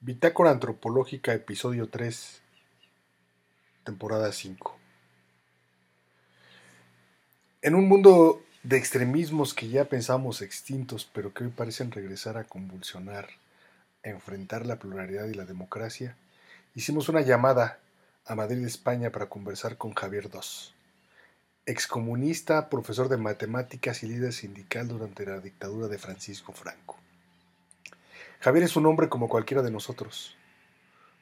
Bitácora Antropológica, episodio 3, temporada 5. En un mundo de extremismos que ya pensamos extintos, pero que hoy parecen regresar a convulsionar, a enfrentar la pluralidad y la democracia, hicimos una llamada a Madrid, España, para conversar con Javier Dos, excomunista, profesor de matemáticas y líder sindical durante la dictadura de Francisco Franco. Javier es un hombre como cualquiera de nosotros.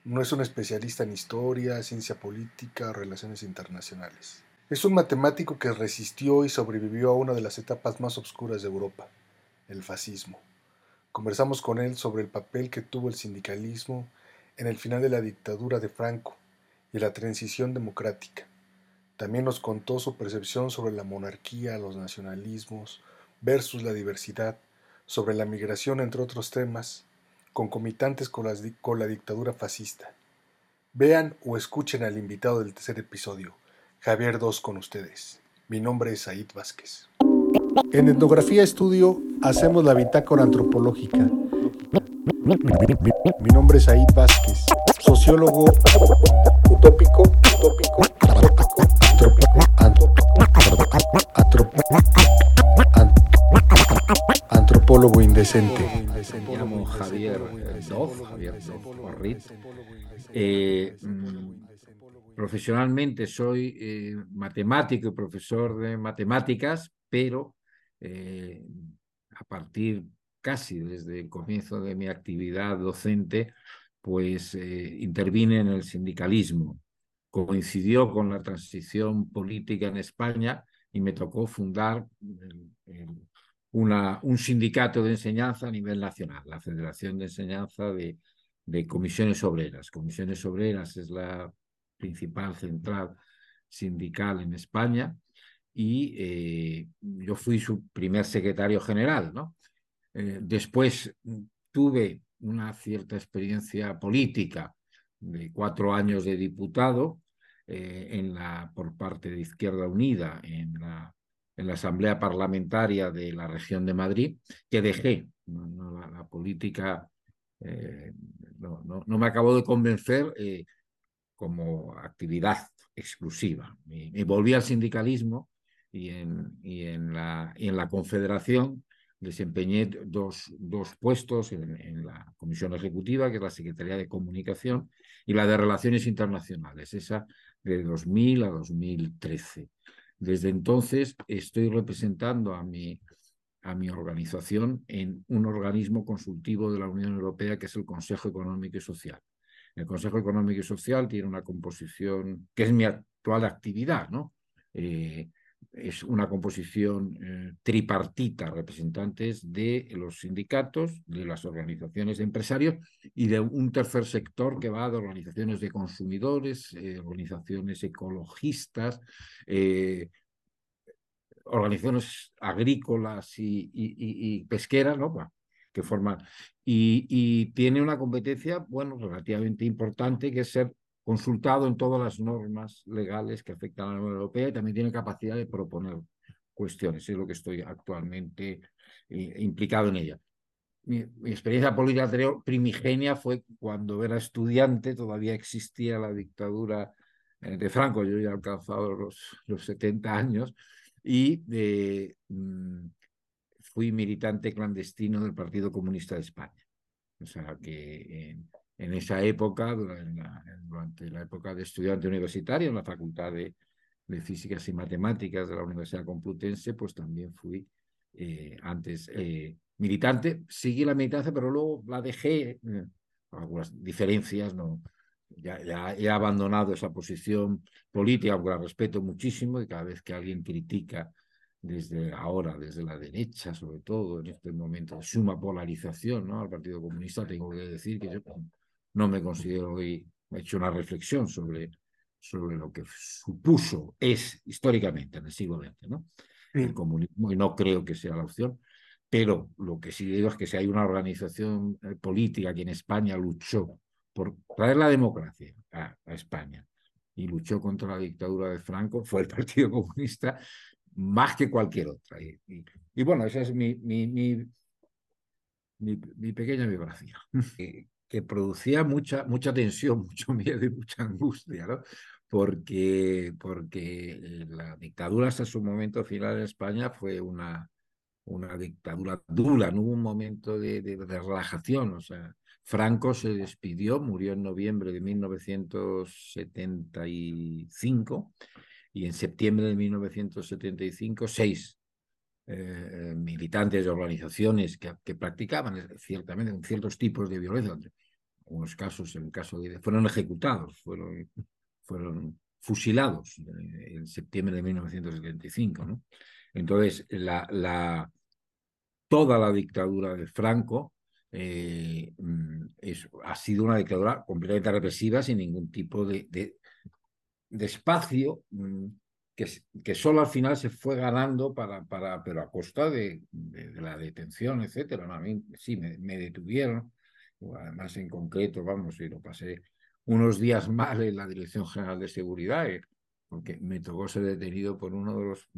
No es un especialista en historia, ciencia política relaciones internacionales. Es un matemático que resistió y sobrevivió a una de las etapas más oscuras de Europa, el fascismo. Conversamos con él sobre el papel que tuvo el sindicalismo en el final de la dictadura de Franco y la transición democrática. También nos contó su percepción sobre la monarquía, los nacionalismos versus la diversidad, sobre la migración, entre otros temas, concomitantes con, la dictadura fascista. Vean o escuchen al invitado del tercer episodio, Javier II con ustedes. Mi nombre es Said Vázquez. En Etnografía Estudio hacemos la bitácora antropológica. Mi nombre es Said Vázquez, sociólogo utópico, utópico, antropólogo indecente. Me llamo Javier Dov, Javier eh, mm, profesionalmente soy eh, matemático y profesor de matemáticas, pero eh, a partir casi desde el comienzo de mi actividad docente, pues intervine en el sindicalismo. Coincidió con la transición política en España y me tocó fundar el una, un sindicato de enseñanza a nivel nacional, la Federación de Enseñanza de, Comisiones Obreras. Comisiones Obreras es la principal central sindical en España y eh, yo fui su primer secretario general. ¿no? Eh, después tuve una cierta experiencia política de cuatro años de diputado eh, en la, por parte de Izquierda Unida en la en la Asamblea Parlamentaria de la región de Madrid, que dejé. la, política eh, no, no, me acabó de convencer eh, como actividad exclusiva. Me, volví al sindicalismo y en, y en, la, y en la Confederación desempeñé dos, dos puestos en, en, la Comisión Ejecutiva, que es la Secretaría de Comunicación, y la de Relaciones Internacionales, esa de 2000 a 2013. Desde entonces estoy representando a mi, a mi organización en un organismo consultivo de la Unión Europea que es el Consejo Económico y Social. El Consejo Económico y Social tiene una composición que es mi actual actividad, ¿no? Eh, es una composición eh, tripartita, representantes de los sindicatos, de las organizaciones de empresarios y de un tercer sector que va de organizaciones de consumidores, eh, organizaciones ecologistas, eh, organizaciones agrícolas y, pesqueras, ¿no? que forman. Y, y, tiene una competencia, bueno, relativamente importante, que es ser consultado en todas las normas legales que afectan a la Unión Europea y también tiene capacidad de proponer cuestiones. Es lo que estoy actualmente eh, implicado en ella. Mi, experiencia política primigenia fue cuando era estudiante, todavía existía la dictadura eh, de Franco, yo ya he alcanzado los, los 70 años, y eh, mm, fui militante clandestino del Partido Comunista de España. O sea que en esa época, durante la época de estudiante universitario en la Facultad de, Físicas y Matemáticas de la Universidad Complutense, pues también fui eh, antes eh, militante. Seguí la militancia, pero luego la dejé, eh, algunas diferencias, no, ya, ya, he abandonado esa posición política, aunque la respeto muchísimo, y cada vez que alguien critica desde ahora, desde la derecha, sobre todo en este momento de suma polarización ¿no? al Partido Comunista, tengo que decir que yo no me considero hoy, he hecho una reflexión sobre, sobre lo que supuso, es históricamente en el siglo XX, ¿no? el comunismo, y no creo que sea la opción, pero lo que sí digo es que si hay una organización eh, política que en España luchó por traer la democracia a, España y luchó contra la dictadura de Franco, fue el Partido Comunista más que cualquier otra. Y, bueno, esa es mi, mi, mi, mi pequeña biografía. Que producía mucha, mucha tensión, mucho miedo y mucha angustia, ¿no? Porque, porque eh, la dictadura hasta su momento final en España fue una, una dictadura dura, no hubo un momento de, de, relajación, o sea, Franco se despidió, murió en noviembre de 1975 y en septiembre de 1975 seis eh, militantes de organizaciones que, que, practicaban ciertamente ciertos tipos de violencia, en algunos casos, en el caso de fueron ejecutados, fueron, fueron fusilados en septiembre de 1975. ¿no? Entonces, la, la, toda la dictadura de Franco eh, mm, es, ha sido una dictadura completamente represiva sin ningún tipo de, de, espacio mm, que, que, solo al final se fue ganando para, para pero a costa de, de, la detención, etcétera. ¿no? A mí sí me, detuvieron, además en concreto, vamos, y lo pasé unos días mal en la Dirección General de Seguridad, eh, porque me tocó ser detenido por uno de los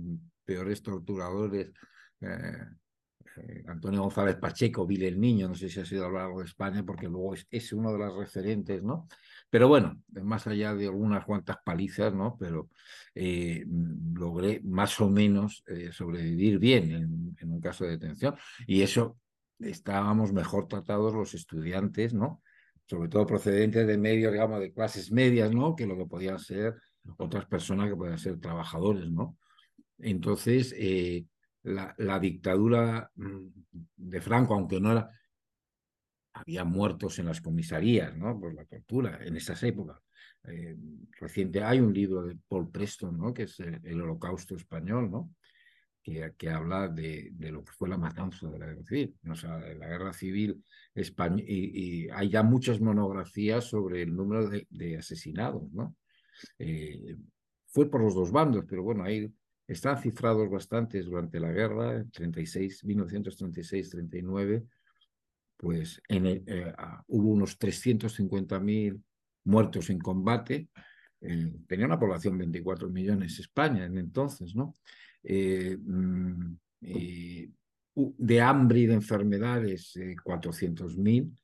peores torturadores eh, eh, Antonio González Pacheco, Vile el Niño, no sé si ha sido a lo largo de España, porque luego es, es, uno de los referentes, ¿no? Pero bueno, más allá de algunas cuantas palizas, ¿no? Pero logré más o menos sobrevivir bien en, en, un caso de detención y eso estábamos mejor tratados los estudiantes, ¿no? Sobre todo procedentes de medios, digamos, de clases medias, ¿no? Que lo que podían ser otras personas que podían ser trabajadores, ¿no? Entonces, eh, la, la, dictadura mm, de Franco, aunque no era, había muertos en las comisarías, ¿no? Por la tortura en esas épocas. Eh, reciente hay un libro de Paul Preston, ¿no? Que es el, el Holocausto español, ¿no? Que, que habla de, de, lo que fue la matanza de la guerra civil, o sea, de la guerra civil española, y, y, hay ya muchas monografías sobre el número de, de asesinados, ¿no? Eh, fue por los dos bandos, pero bueno, hay están cifrados bastantes durante la guerra, 36, 1936-39, pues en el, eh, hubo unos 350.000 muertos en combate. Eh, tenía una población de 24 millones España en entonces, ¿no? Eh, de hambre y de enfermedades, 400.000,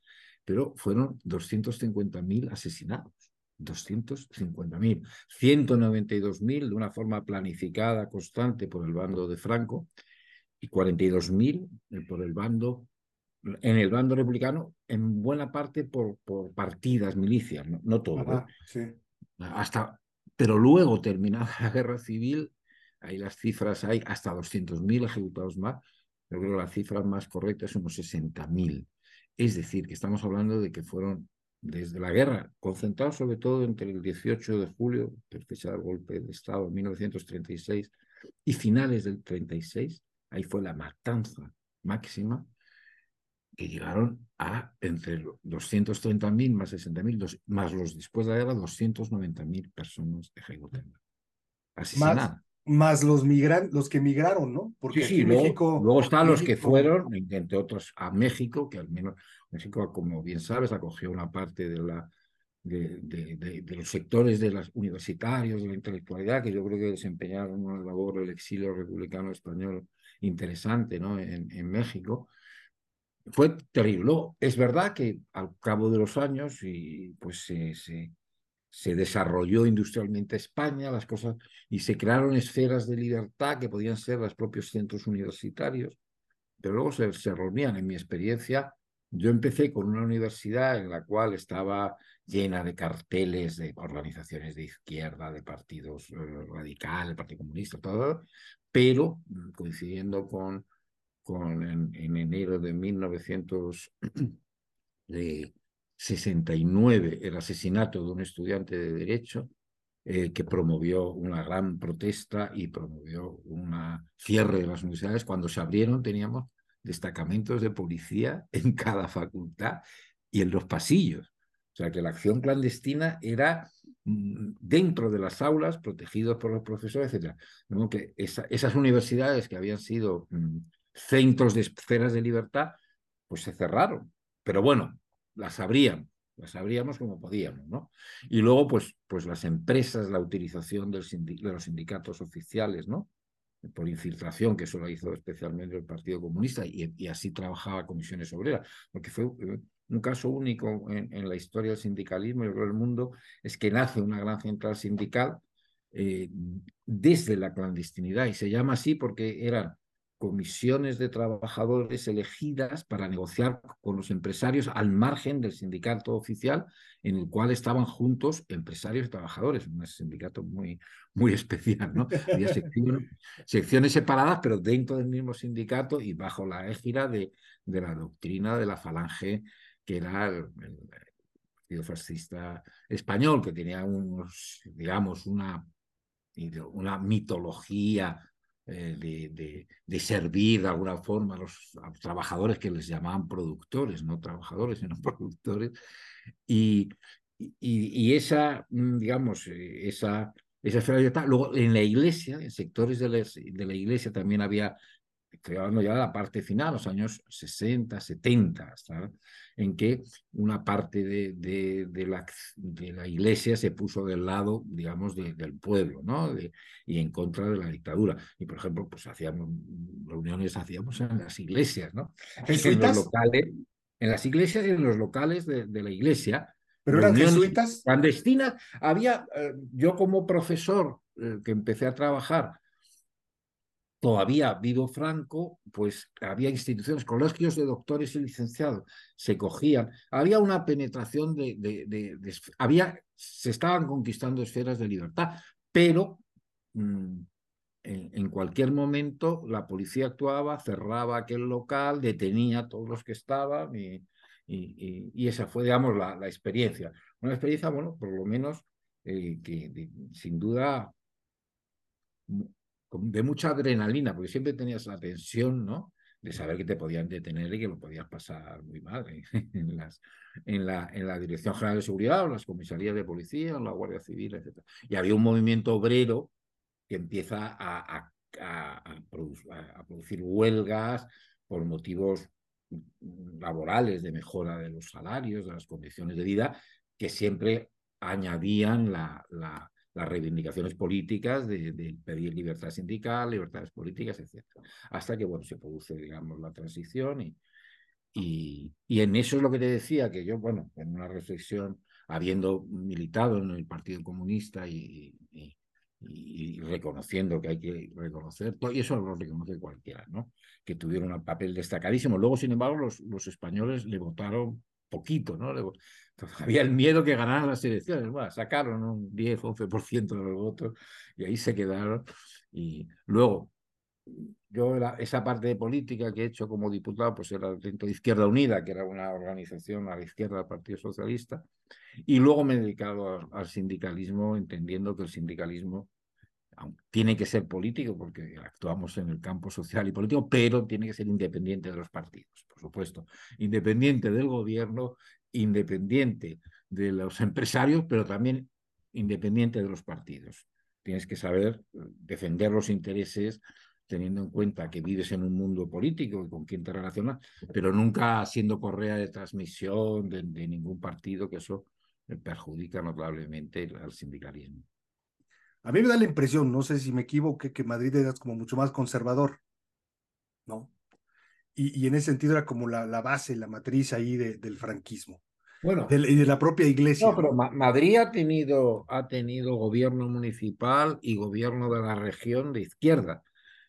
pero fueron 250.000 asesinados. 250.000, 192.000 de una forma planificada, constante por el bando de Franco y 42.000 por el bando, en el bando republicano, en buena parte por, por partidas, milicias, no, no todo. Ajá, ¿eh? sí. Hasta, pero luego, terminada la guerra civil, ahí las cifras hay hasta 200.000 ejecutados más, yo creo que la cifra más correcta es unos 60.000. Es decir, que estamos hablando de que fueron desde la guerra, concentrado sobre todo entre el 18 de julio, fecha del golpe de Estado en 1936, y finales del 36, ahí fue la matanza máxima, que llegaron a entre 230.000 más 60.000, más los después de la guerra, 290.000 personas ejecutadas. Asesinadas. Más, más los migran, los que migraron, ¿no? Porque sí, sí, luego, México, luego están México... los que fueron, entre otros, a México, que al menos México, como bien sabes, acogió una parte de, la, de, de, de, de, los sectores de los universitarios, de la intelectualidad, que yo creo que desempeñaron una labor del exilio republicano español interesante ¿no? en, en México. Fue terrible. Luego, es verdad que al cabo de los años y pues se, se, se desarrolló industrialmente España, las cosas, y se crearon esferas de libertad que podían ser los propios centros universitarios, pero luego se, se reunían, en mi experiencia, yo empecé con una universidad en la cual estaba llena de carteles de organizaciones de izquierda, de partidos eh, radicales, Partido Comunista, todo, pero mm, coincidiendo con, con en, en enero de 1969 el asesinato de un estudiante de Derecho eh, que promovió una gran protesta y promovió un cierre de las universidades. Cuando se abrieron teníamos destacamentos de policía en cada facultad y en los pasillos. O sea que la acción clandestina era mm, dentro de las aulas, protegidos por los profesores, etc. De que esa, esas universidades que habían sido mm, centros de esferas de libertad, pues se cerraron. Pero bueno, las abrían, las abríamos como podíamos, ¿no? Y luego, pues, pues las empresas, la utilización de los sindicatos oficiales, ¿no? por infiltración, que eso lo hizo especialmente el Partido Comunista, y, así trabajaba comisiones obreras, porque fue, un caso único en, la historia del sindicalismo y del mundo, es que nace una gran central sindical eh, desde la clandestinidad y se llama así porque eran comisiones de trabajadores elegidas para negociar con los empresarios al margen del sindicato oficial en el cual estaban juntos empresarios y trabajadores, un sindicato muy, muy especial, ¿no? Había secciones, separadas, pero dentro del mismo sindicato y bajo la égida de, de la doctrina de la falange, que era el, partido fascista español, que tenía unos, digamos, una, una mitología eh, de, de, servir de alguna forma a los, trabajadores que les llamaban productores, no trabajadores, sino productores. Y, y, esa, mm, digamos, eh, esa, esa esfera Luego, en la iglesia, en sectores de la, de la iglesia también había estoy hablando ya de la parte final, los años 60, 70, en que una parte de, de, la, de, la, iglesia se puso del lado, digamos, del pueblo, ¿no? y en contra de la dictadura. Y, por ejemplo, pues hacíamos reuniones, hacíamos en las iglesias, ¿no? En los locales, en las iglesias y en los locales de, la iglesia. ¿Pero eran jesuitas? Clandestinas. Había, eh, yo como profesor eh, que empecé a trabajar todavía vivo Franco, pues había instituciones, colegios de doctores y licenciados, se cogían, había una penetración de, había, se estaban conquistando esferas de libertad, pero mm, en, cualquier momento la policía actuaba, cerraba aquel local, detenía a todos los que estaban y, esa fue, digamos, la, la, experiencia. Una experiencia, bueno, por lo menos eh, que sin duda de mucha adrenalina, porque siempre tenías la tensión, ¿no? De saber que te podían detener y que lo podías pasar muy mal en, las, en, la, en la Dirección General de Seguridad, o las comisarías de policía, o la Guardia Civil, etc. Y había un movimiento obrero que empieza a, a, producir huelgas por motivos laborales, de mejora de los salarios, de las condiciones de vida, que siempre añadían la, las reivindicaciones políticas de, pedir libertad sindical, libertades políticas, etc. Hasta que, bueno, se produce, digamos, la transición y, y, y, en eso es lo que te decía, que yo, bueno, en una reflexión, habiendo militado en el Partido Comunista y, y, reconociendo que hay que reconocer, y eso lo reconoce cualquiera, ¿no? Que tuvieron un papel destacadísimo. Luego, sin embargo, los, los españoles le votaron poquito, ¿no? había el miedo que ganaran las elecciones. Bueno, sacaron un 10, 11% de los votos y ahí se quedaron. Y luego, yo esa parte de política que he hecho como diputado, pues era dentro de Izquierda Unida, que era una organización a la izquierda del Partido Socialista, y luego me he dedicado al sindicalismo, entendiendo que el sindicalismo tiene que ser político porque actuamos en el campo social y político, pero tiene que ser independiente de los partidos, por supuesto, independiente del gobierno, independiente de los empresarios, pero también independiente de los partidos. Tienes que saber defender los intereses teniendo en cuenta que vives en un mundo político y con quién te relacionas, pero nunca siendo correa de transmisión de, de ningún partido, que eso perjudica notablemente al sindicalismo. A mí me da la impresión, no sé si me equivoqué, que Madrid era como mucho más conservador, ¿no? Y, en ese sentido era como la, la base, la matriz ahí del franquismo. Bueno. y de la propia iglesia. No, pero Madrid ha tenido, ha tenido gobierno municipal y gobierno de la región de izquierda.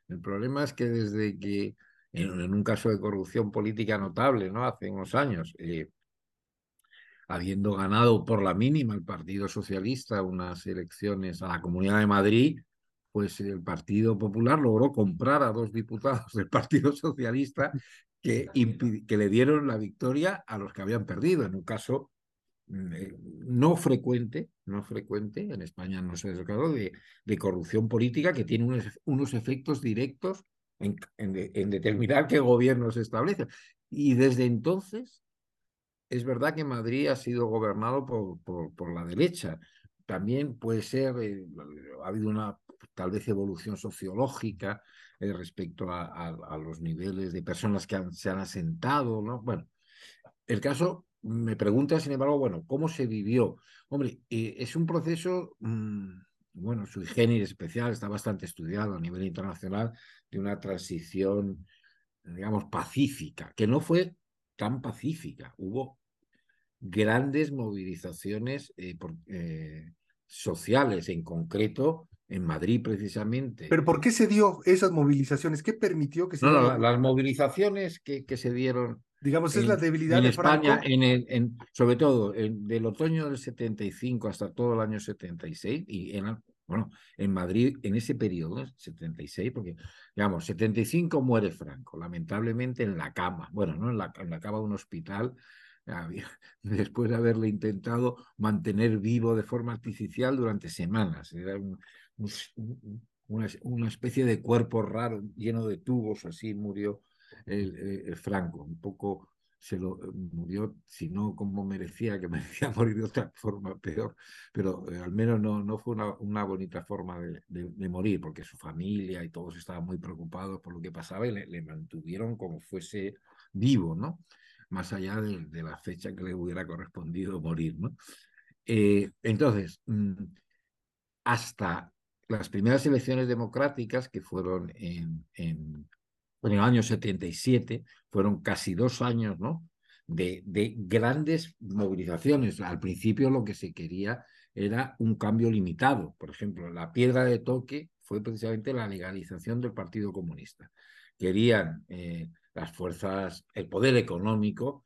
El problema es que desde que, en, un caso de corrupción política notable, ¿no? Hace unos años, eh, habiendo ganado por la mínima el Partido Socialista unas elecciones a la Comunidad de Madrid, pues el Partido Popular logró comprar a dos diputados del Partido Socialista que, que le dieron la victoria a los que habían perdido, en un caso mm, eh, no frecuente, no frecuente, en España no se ha de, de corrupción política que tiene unos, unos efectos directos en, en, determinar qué gobierno se establece. Y desde entonces es verdad que Madrid ha sido gobernado por, por, la derecha. También puede ser, eh, ha habido una tal vez evolución sociológica eh, respecto a, los niveles de personas que se han asentado, ¿no? Bueno, el caso me pregunta, sin embargo, bueno, ¿cómo se vivió? Hombre, eh, es un proceso, mm, bueno, su generis especial, está bastante estudiado a nivel internacional, de una transición, digamos, pacífica, que no fue tan pacífica. Hubo grandes movilizaciones sociales, en concreto en Madrid precisamente. ¿Pero por qué se dio esas movilizaciones? ¿Qué permitió que se No, no las movilizaciones que, que, se dieron. Digamos, es la debilidad en de España, Franco. En el, en, sobre todo en, del otoño del 75 hasta todo el año 76, y en, bueno, en Madrid, en ese periodo, 76, porque, digamos, 75 muere Franco, lamentablemente en la cama, bueno, no en la, en la cama de un hospital, después de haberle intentado mantener vivo de forma artificial durante semanas. Era un, una, especie de cuerpo raro lleno de tubos, así murió el, Franco, un poco se lo murió, si no como merecía, que merecía morir de otra forma peor, pero eh, al menos no, no fue una, una bonita forma de, morir, porque su familia y todos estaban muy preocupados por lo que pasaba y le mantuvieron como fuese vivo, ¿no? Más allá de, la fecha que le hubiera correspondido morir. Eh, entonces, mm, hasta las primeras elecciones democráticas que fueron en, en, el año 77, fueron casi dos años ¿no? de, de, grandes movilizaciones. Al principio lo que se quería era un cambio limitado. Por ejemplo, la piedra de toque fue precisamente la legalización del Partido Comunista. Querían eh, las fuerzas, el poder económico,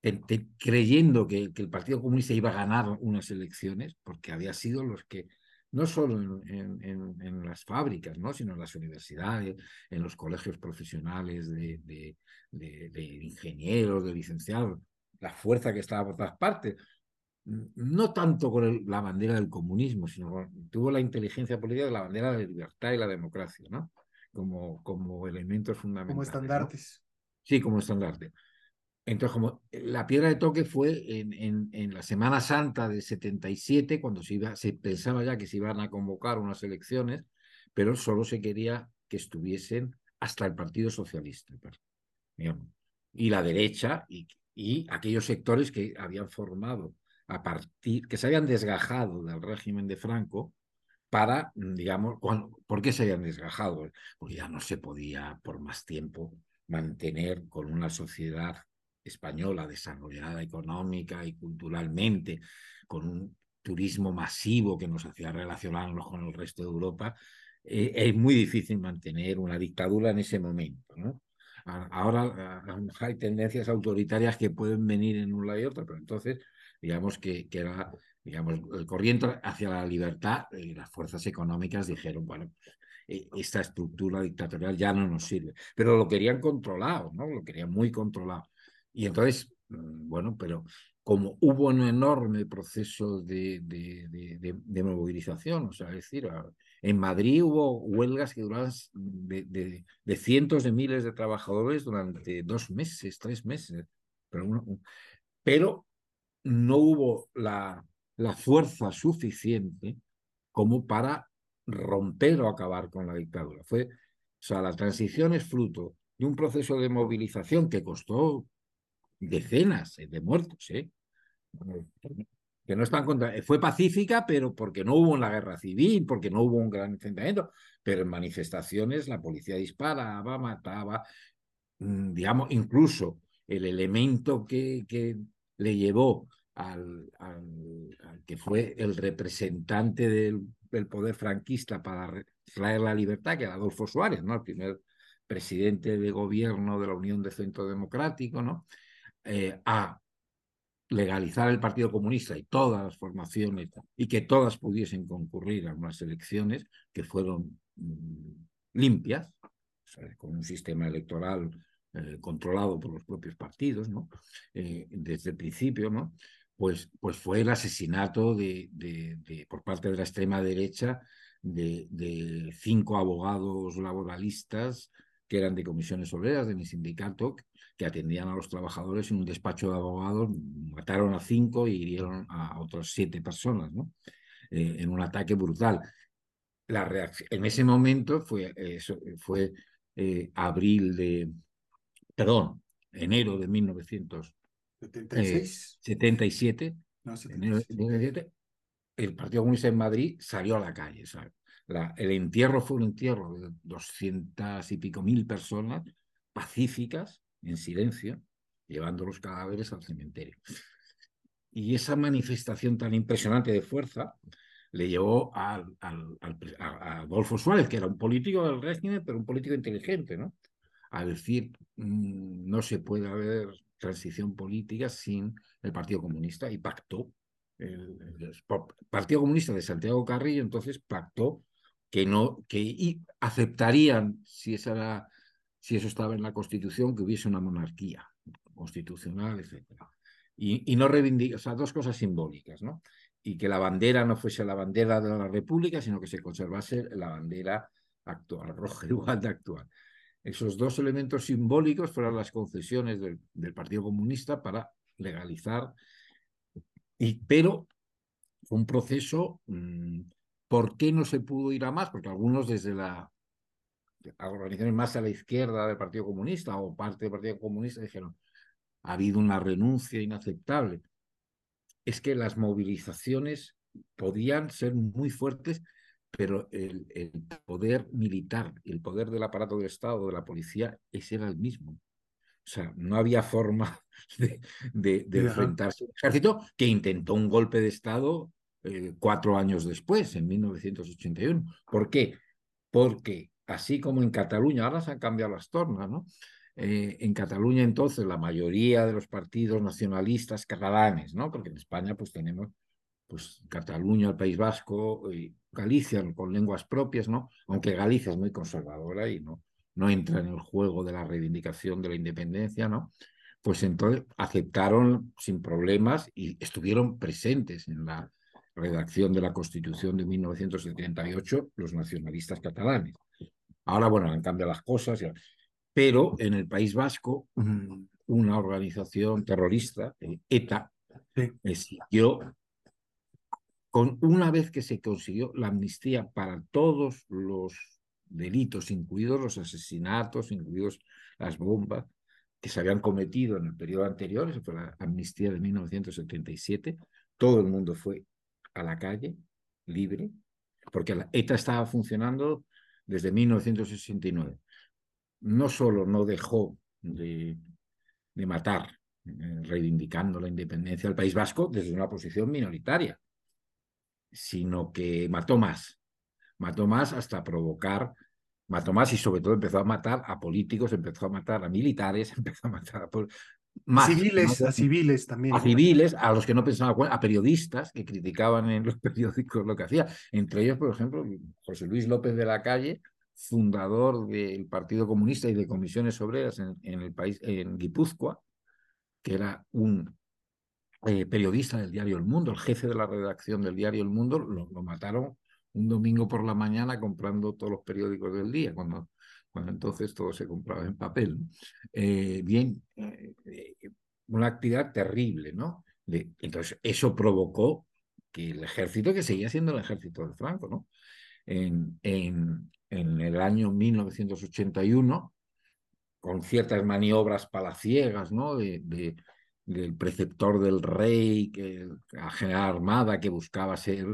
te, te, creyendo que, que el Partido Comunista iba a ganar unas elecciones, porque había sido los que no solo en, en, en, las fábricas, ¿no? sino en las universidades, en los colegios profesionales de, de, de, de ingenieros, de licenciados, la fuerza que estaba por todas partes. No tanto con el, la bandera del comunismo, sino con, tuvo la inteligencia política de la bandera de la libertad y la democracia, ¿no? Como, como elementos fundamentales. Como estandartes. ¿no? Sí, como estandarte. Entonces, como la piedra de toque fue en, en, en, la Semana Santa de 77, cuando se, iba, se pensaba ya que se iban a convocar unas elecciones, pero solo se quería que estuviesen hasta el Partido Socialista. Digamos, y la derecha y, y, aquellos sectores que habían formado a partir, que se habían desgajado del régimen de Franco para, digamos, cuando, ¿por qué se habían desgajado? Porque ya no se podía por más tiempo mantener con una sociedad española desarrollada económica y culturalmente, con un turismo masivo que nos hacía relacionarnos con el resto de Europa, eh, es muy difícil mantener una dictadura en ese momento. ¿no? Ahora hay tendencias autoritarias que pueden venir en un lado y otro, pero entonces, digamos que, que era digamos, el corriente hacia la libertad y las fuerzas económicas dijeron, bueno, esta estructura dictatorial ya no nos sirve. Pero lo querían controlado, ¿no? Lo querían muy controlado. Y entonces, mm, bueno, pero como hubo un enorme proceso de, de, de, de movilización, o sea, es decir, en Madrid hubo huelgas que duraban de, cientos de miles de trabajadores durante dos meses, tres meses, pero, uno, pero no hubo la, la fuerza suficiente como para romper o acabar con la dictadura. Fue, o sea, la transición es fruto de un proceso de movilización que costó decenas de muertos, ¿eh? que no contra... Fue pacífica, pero porque no hubo una guerra civil, porque no hubo un gran enfrentamiento, pero en manifestaciones la policía disparaba, mataba, mm, digamos, incluso el elemento que, que le llevó al, al, al, que fue el representante del, del, poder franquista para traer la libertad, que era Adolfo Suárez, ¿no? el primer presidente de gobierno de la Unión de Centro Democrático, ¿no? eh, a legalizar el Partido Comunista y todas las formaciones y que todas pudiesen concurrir a unas elecciones que fueron mmm, limpias, o sea, con un sistema electoral eh, controlado por los propios partidos, ¿no? Eh, desde el principio, ¿no? Pues, pues fue el asesinato de, de, por parte de la extrema derecha de, cinco abogados laboralistas que eran de comisiones obreras de mi sindicato, que atendían a los trabajadores en un despacho de abogados, mataron a cinco y hirieron a otras siete personas, ¿no? Eh, en un ataque brutal. La en ese momento fue, fue eh, abril de, perdón, enero de 1977. No, 77. El Partido Comunista en Madrid salió a la calle, ¿sabes? La, el entierro fue un entierro de doscientas y pico mil personas pacíficas, en silencio, llevando los cadáveres al cementerio. y esa manifestación tan impresionante de fuerza le llevó a, Adolfo Suárez, que era un político del régimen, pero un político inteligente, ¿no? A decir, mm, no se puede haber transición política sin el Partido Comunista y pactó. El, Partido Comunista de Santiago Carrillo entonces pactó que no que aceptarían si esa si eso estaba en la Constitución que hubiese una monarquía constitucional, etcétera. Y, y, no reivindica, o sea, dos cosas simbólicas, ¿no? Y que la bandera no fuese la bandera de la República, sino que se conservase la bandera actual, roja igual de actual. Esos dos elementos simbólicos fueron las concesiones del, Partido Comunista para legalizar, y, pero fue un proceso, mmm, ¿por qué no se pudo ir a más? Porque algunos desde la organizaciones más a la izquierda del Partido Comunista o parte del Partido Comunista dijeron, ha habido una renuncia inaceptable. Es que las movilizaciones podían ser muy fuertes pero el, el, poder militar, el poder del aparato del Estado, de la policía, ese era el mismo. O sea, no había forma de, de, de enfrentarse a un ejército que intentó un golpe de Estado eh, cuatro años después, en 1981. ¿Por qué? Porque así como en Cataluña, ahora se han cambiado las tornas, ¿no? Eh, en Cataluña entonces la mayoría de los partidos nacionalistas catalanes, ¿no? Porque en España pues tenemos pues Cataluña, el País Vasco y Galicia con lenguas propias, ¿no? Aunque Galicia es muy conservadora y no, no entra en el juego de la reivindicación de la independencia, ¿no? Pues entonces aceptaron sin problemas y estuvieron presentes en la redacción de la Constitución de 1978 los nacionalistas catalanes. Ahora, bueno, han cambiado las cosas, pero en el País Vasco una organización terrorista, ETA, sí. siguió con una vez que se consiguió la amnistía para todos los delitos, incluidos los asesinatos, incluidos las bombas que se habían cometido en el periodo anterior, esa fue la amnistía de 1977, todo el mundo fue a la calle, libre, porque la ETA estaba funcionando desde 1969. No solo no dejó de, de matar, eh, reivindicando la independencia del País Vasco desde una posición minoritaria, sino que mató más. Mató más hasta provocar, mató más y sobre todo empezó a matar a políticos, empezó a matar a militares, empezó a matar a más, civiles, a civiles también. A civiles, a los que no pensaban, a periodistas que criticaban en los periódicos lo que hacía. Entre ellos, por ejemplo, José Luis López de la Calle, fundador del Partido Comunista y de comisiones obreras en, en el país, en Guipúzcoa, que era un eh, periodista del diario El Mundo, el jefe de la redacción del diario El Mundo, lo, lo, mataron un domingo por la mañana comprando todos los periódicos del día, cuando, cuando entonces todo se compraba en papel. Eh, bien, eh, una actividad terrible, ¿no? Entonces, eso provocó que el ejército, que seguía siendo el ejército de Franco, ¿no? En, en, en el año 1981, con ciertas maniobras palaciegas, ¿no? de del preceptor del rey, que, a general Armada, que buscaba ser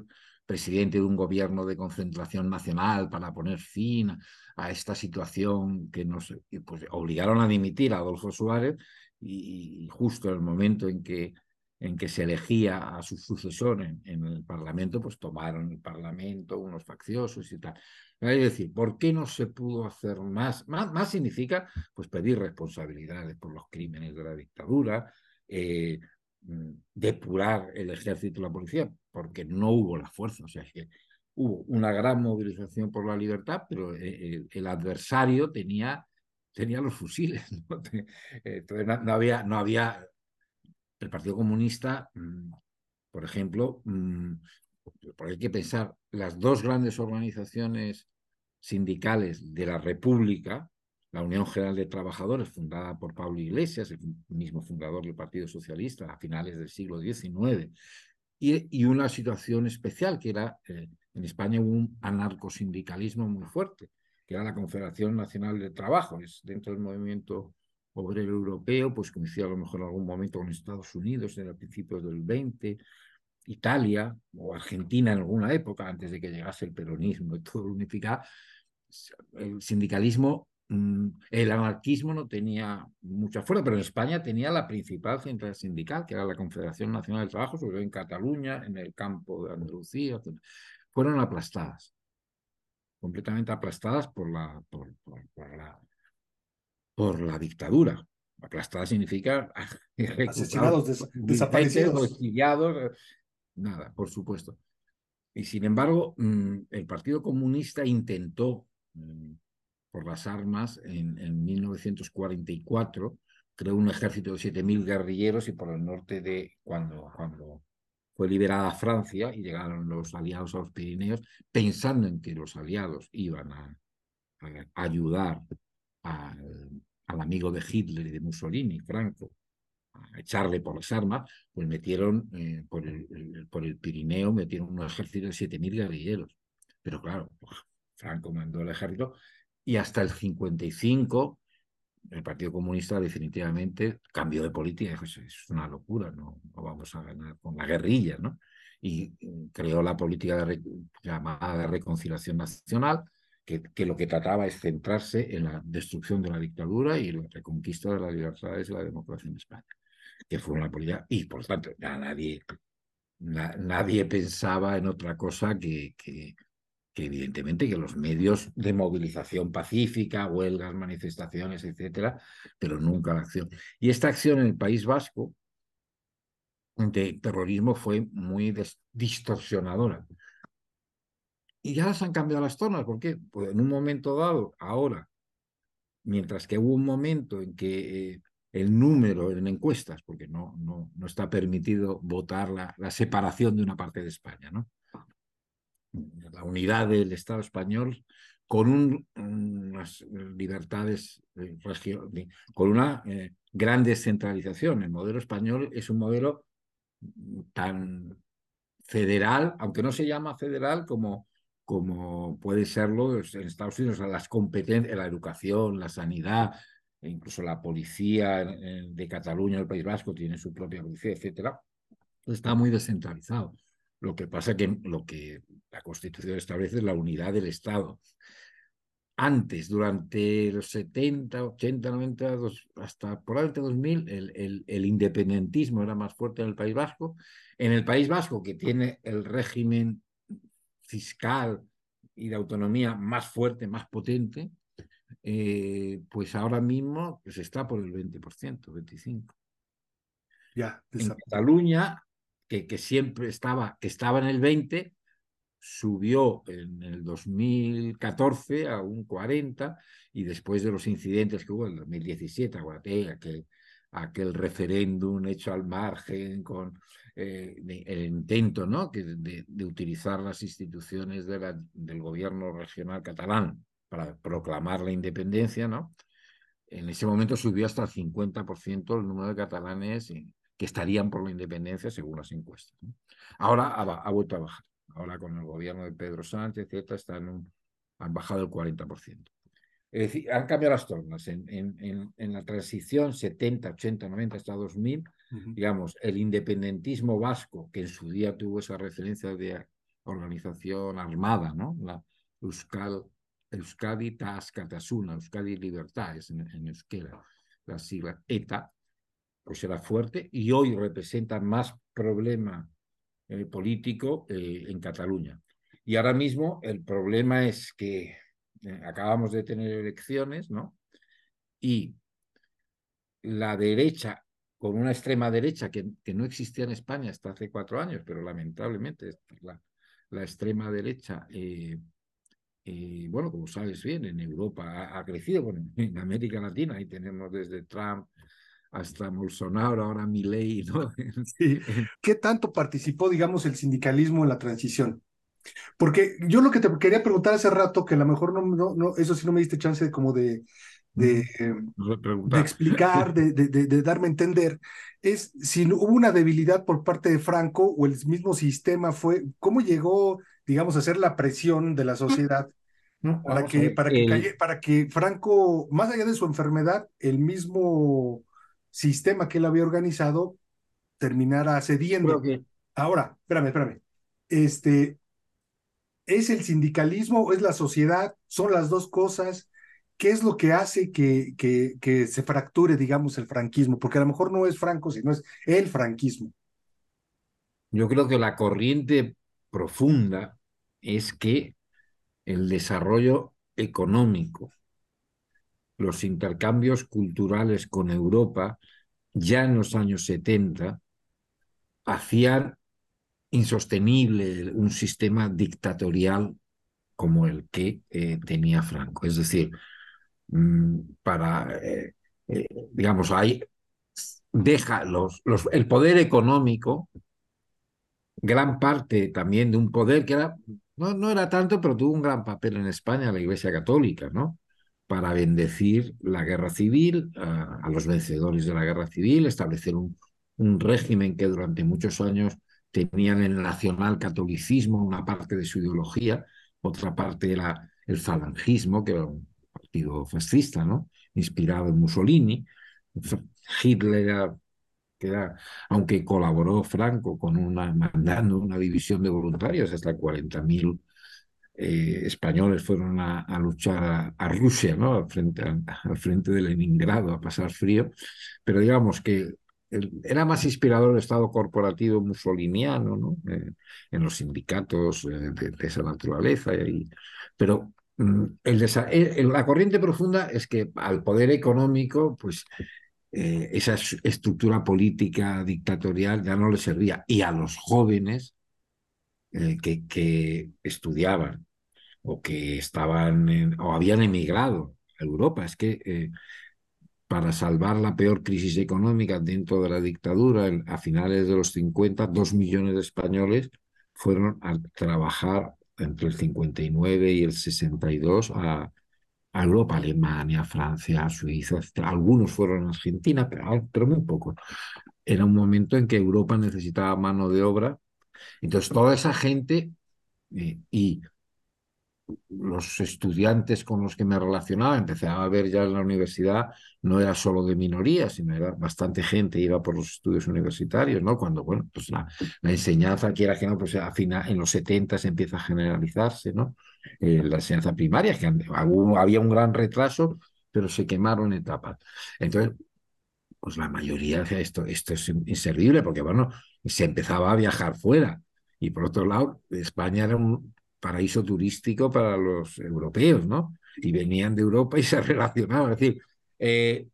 presidente de un gobierno de concentración nacional para poner fin a esta situación que nos pues, obligaron a dimitir a Adolfo Suárez y, y, justo en el momento en que, en que se elegía a su sucesor en, en, el Parlamento, pues tomaron el Parlamento unos facciosos y tal. Es decir, ¿por qué no se pudo hacer más? Más, más significa pues pedir responsabilidades por los crímenes de la dictadura, eh, mm, depurar el ejército y la policía, porque no hubo la fuerza. O sea, que hubo una gran movilización por la libertad, pero el, eh, el adversario tenía, tenía los fusiles. ¿no? Entonces no, había, no había. El Partido Comunista, mm, por ejemplo, mm, hay que pensar, las dos grandes organizaciones sindicales de la República, la Unión General de Trabajadores, fundada por Pablo Iglesias, el mismo fundador del Partido Socialista a finales del siglo XIX, y, una situación especial que era, eh, en España un anarcosindicalismo muy fuerte, que era la Confederación Nacional de Trabajo, es dentro del movimiento obrero europeo, pues coincidía a lo mejor en algún momento con Estados Unidos en el principio del 20, Italia o Argentina en alguna época, antes de que llegase el peronismo y todo unificado, el sindicalismo el anarquismo no tenía mucha fuerza, pero en España tenía la principal central sindical, que era la Confederación Nacional del Trabajo, sobre todo en Cataluña, en el campo de Andalucía, fueron aplastadas, completamente aplastadas por la, por, la, por la dictadura. Aplastada significa asesinados, desaparecidos, exiliados, nada, por supuesto. Y sin embargo, mm, el Partido Comunista intentó, mm, por las armas, en, en 1944, creó un ejército de 7.000 guerrilleros y por el norte de, cuando, cuando fue liberada Francia y llegaron los aliados a los Pirineos, pensando en que los aliados iban a, ayudar al, al amigo de Hitler y de Mussolini, Franco, a echarle por las armas, pues metieron eh, por, el, por el Pirineo, metieron un ejército de 7.000 guerrilleros. Pero claro, Franco mandó el ejército y hasta el 55 el Partido Comunista definitivamente cambió de política. Es una locura, no, vamos a ganar con la guerrilla, ¿no? Y creó la política llamada de reconciliación nacional, que, lo que trataba es centrarse en la destrucción de la dictadura y la reconquista de las libertades y la democracia en España, que fue una política, y por tanto ya nadie, nadie pensaba en otra cosa que, que, evidentemente que los medios de movilización pacífica, huelgas, manifestaciones, etcétera, pero nunca la acción. Y esta acción en el País Vasco de terrorismo fue muy distorsionadora y ya se han cambiado las zonas. ¿Por qué? Pues en un momento dado, ahora, mientras que hubo un momento en que eh, el número en encuestas, porque no, no, no está permitido votar la, la, separación de una parte de España, ¿no? La unidad del Estado español con un, unas libertades, eh, con una eh, gran descentralización. El modelo español es un modelo tan federal, aunque no se llama federal como como puede serlo en Estados Unidos, las competencias, la educación, la sanidad, e incluso la policía de Cataluña, el País Vasco, tiene su propia policía, etcétera, está muy descentralizado. Lo que pasa que lo que la Constitución establece es la unidad del Estado. Antes, durante los 70, 80, 90, hasta probablemente 2000, el, el, el independentismo era más fuerte en el País Vasco. En el País Vasco, que tiene el régimen fiscal y de autonomía más fuerte, más potente, eh, pues ahora mismo pues está por el 20%, 25%. Ya, en Cataluña, que, que, siempre estaba, que estaba en el 20, subió en el 2014 a un 40 y después de los incidentes que hubo en el 2017, acuérdate, aquel, aquel referéndum hecho al margen con eh, el intento ¿no? de, de, utilizar las instituciones de la, del gobierno regional catalán para proclamar la independencia, ¿no? en ese momento subió hasta el 50% el número de catalanes que estarían por la independencia según las encuestas. Ahora ha, ha, vuelto a bajar. Ahora con el gobierno de Pedro Sánchez, etcétera, están un, han bajado el 40%. Es decir, han cambiado las tornas. En, en, en, la transición 70, 80, 90 hasta 2000, digamos, el independentismo vasco, que en su día tuvo esa referencia de organización armada, ¿no? La Euskal, Euskadi Taskatasuna, Euskadi Libertades en, en euskera, la sigla ETA, pues era fuerte y hoy representa más problema eh, político eh, en Cataluña. Y ahora mismo el problema es que eh, acabamos de tener elecciones, ¿no? Y la derecha, con una extrema derecha que, no existía en España hasta hace cuatro años, pero lamentablemente la, la extrema derecha, bueno, como sabes bien, en Europa ha, crecido, en América Latina, ahí tenemos desde Trump hasta Bolsonaro, ahora Milley, ¿no? Sí. ¿Qué tanto participó, digamos, el sindicalismo en la transición? Porque yo lo que te quería preguntar hace rato, que a lo mejor no, no, no eso sí no me diste chance de como de, de, de explicar, de, de, darme a entender, es si hubo una debilidad por parte de Franco o el mismo sistema fue, ¿cómo llegó, digamos, a hacer la presión de la sociedad? Para que, para, que para que Franco, más allá de su enfermedad, el mismo sistema que él había organizado terminara cediendo. Ahora, espérame, espérame. Este, ¿Es el sindicalismo o es la sociedad? ¿Son las dos cosas? ¿qué es lo que hace que, que, que, se fracture, digamos, el franquismo? Porque a lo mejor no es Franco, sino es el franquismo. Yo creo que la corriente profunda es que el desarrollo económico, los intercambios culturales con Europa, ya en los años 70, hacían insostenible un sistema dictatorial como el que eh, tenía Franco. Es decir, mm, para, eh, eh, digamos, ahí deja los, los, el poder económico, gran parte también de un poder que era, no, no era tanto, pero tuvo un gran papel en España la Iglesia Católica, ¿no? Para bendecir la guerra civil, a, los vencedores de la guerra civil, establecer un, régimen que durante muchos años tenían el nacional-catolicismo, una parte de su ideología, otra parte era el falangismo, que era un partido fascista, ¿no? inspirado en Mussolini. Hitler, que aunque colaboró Franco con una, mandando una división de voluntarios, hasta 40.000 eh, españoles fueron a, luchar a, Rusia, ¿no? al, frente, al frente de Leningrado, a pasar frío, pero digamos que era más inspirador el Estado corporativo musoliniano, ¿no? Eh, en los sindicatos eh, de, esa naturaleza. Pero mm, el, la corriente profunda es que al poder económico, pues esa estructura política dictatorial ya no le servía. Y a los jóvenes que, estudiaban o que estaban o habían emigrado a Europa, es que para salvar la peor crisis económica dentro de la dictadura a finales de los 50, dos millones de españoles fueron a trabajar entre el 59 y el 62 a, a Europa, Alemania, Francia, Suiza, algunos fueron a Argentina, pero, pero muy poco. Era un momento en que Europa necesitaba mano de obra. Entonces, toda esa gente eh, y los estudiantes con los que me relacionaba, empezaba a ver ya en la universidad, no era solo de minorías, sino era bastante gente, iba por los estudios universitarios, ¿no? Cuando, bueno, pues la, enseñanza, quiera que no, pues a final, en los 70 se empieza a generalizarse, ¿no? Eh, la enseñanza primaria, que había un gran retraso, pero se quemaron etapas. Entonces, pues la mayoría decía esto, esto es inservible, porque, bueno, se empezaba a viajar fuera. Y por otro lado, España era un, paraíso turístico para los europeos, ¿no? Y venían de Europa y se relacionaban. Es decir, eh,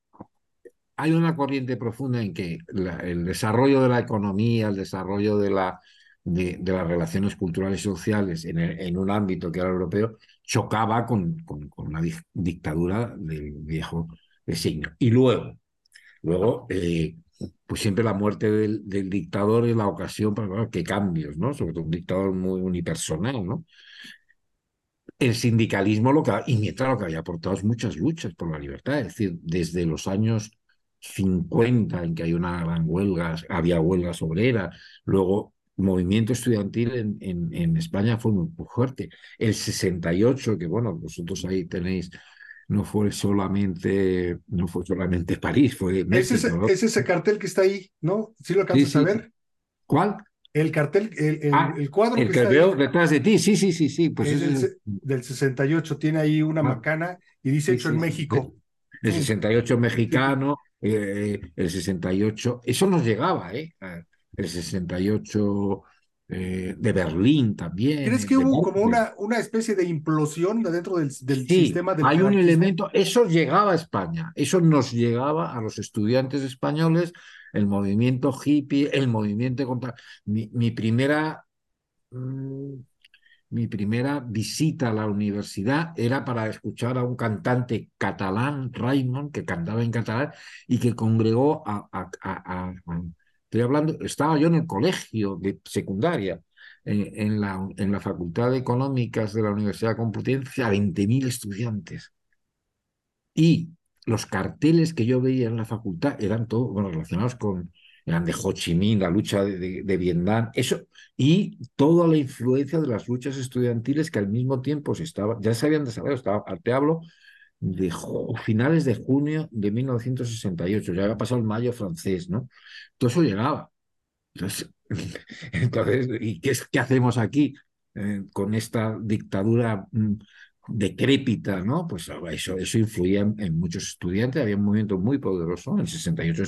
hay una corriente profunda en que el desarrollo de la economía, el desarrollo de, la, de, las relaciones culturales y sociales en, un ámbito que era europeo, chocaba con, con, la dictadura del viejo signo. Y luego, luego eh, pues siempre la muerte del, dictador es la ocasión para que cambios, ¿no? Sobre todo un dictador muy unipersonal, ¿no? El sindicalismo lo que, y mientras lo que había aportado es muchas luchas por la libertad, es decir, desde los años 50 en que hay una gran huelga, había huelgas obreras, luego movimiento estudiantil en, en, en España fue muy fuerte. El 68, que bueno, vosotros ahí tenéis no fue solamente, no fue solamente París, fue México, es, ese, es ese cartel que está ahí, ¿no? ¿Sí lo alcanzas a ver? ¿Cuál? El cartel, el, el, ah, el cuadro el que, veo detrás de ti, sí, sí, sí, sí. Pues es del, 68, tiene ahí una ah, macana y dice hecho en México. El 68 mexicano, eh, el 68, eso nos llegaba, ¿eh? El 68 eh, de Berlín también. ¿Crees que hubo como una, una especie de implosión dentro del, del sí, sistema del Hay un elemento, eso llegaba a España, eso nos llegaba a los estudiantes españoles, el movimiento hippie, el movimiento contra. Mi, mi primera. Mm, mi primera visita a la universidad era para escuchar a un cantante catalán, Raymond, que cantaba en catalán y que congregó a, a, a Estoy hablando, estaba yo en el colegio de secundaria, en, la, en la Facultad de Económicas de la Universidad Complutense, a 20.000 estudiantes. Y los carteles que yo veía en la facultad eran todos bueno, relacionados con, eran de Ho Chi Minh, la lucha de, de, Vietnam, eso, y toda la influencia de las luchas estudiantiles que al mismo tiempo se estaba, ya se habían desarrollado, estaba, te hablo de finales de junio de 1968, ya había pasado el mayo francés, ¿no? Todo eso llegaba. Entonces, entonces ¿y qué, qué hacemos aquí eh, con esta dictadura mm, decrépita, ¿no? Pues eso, eso influía en, muchos estudiantes, había un movimiento muy poderoso, en el 68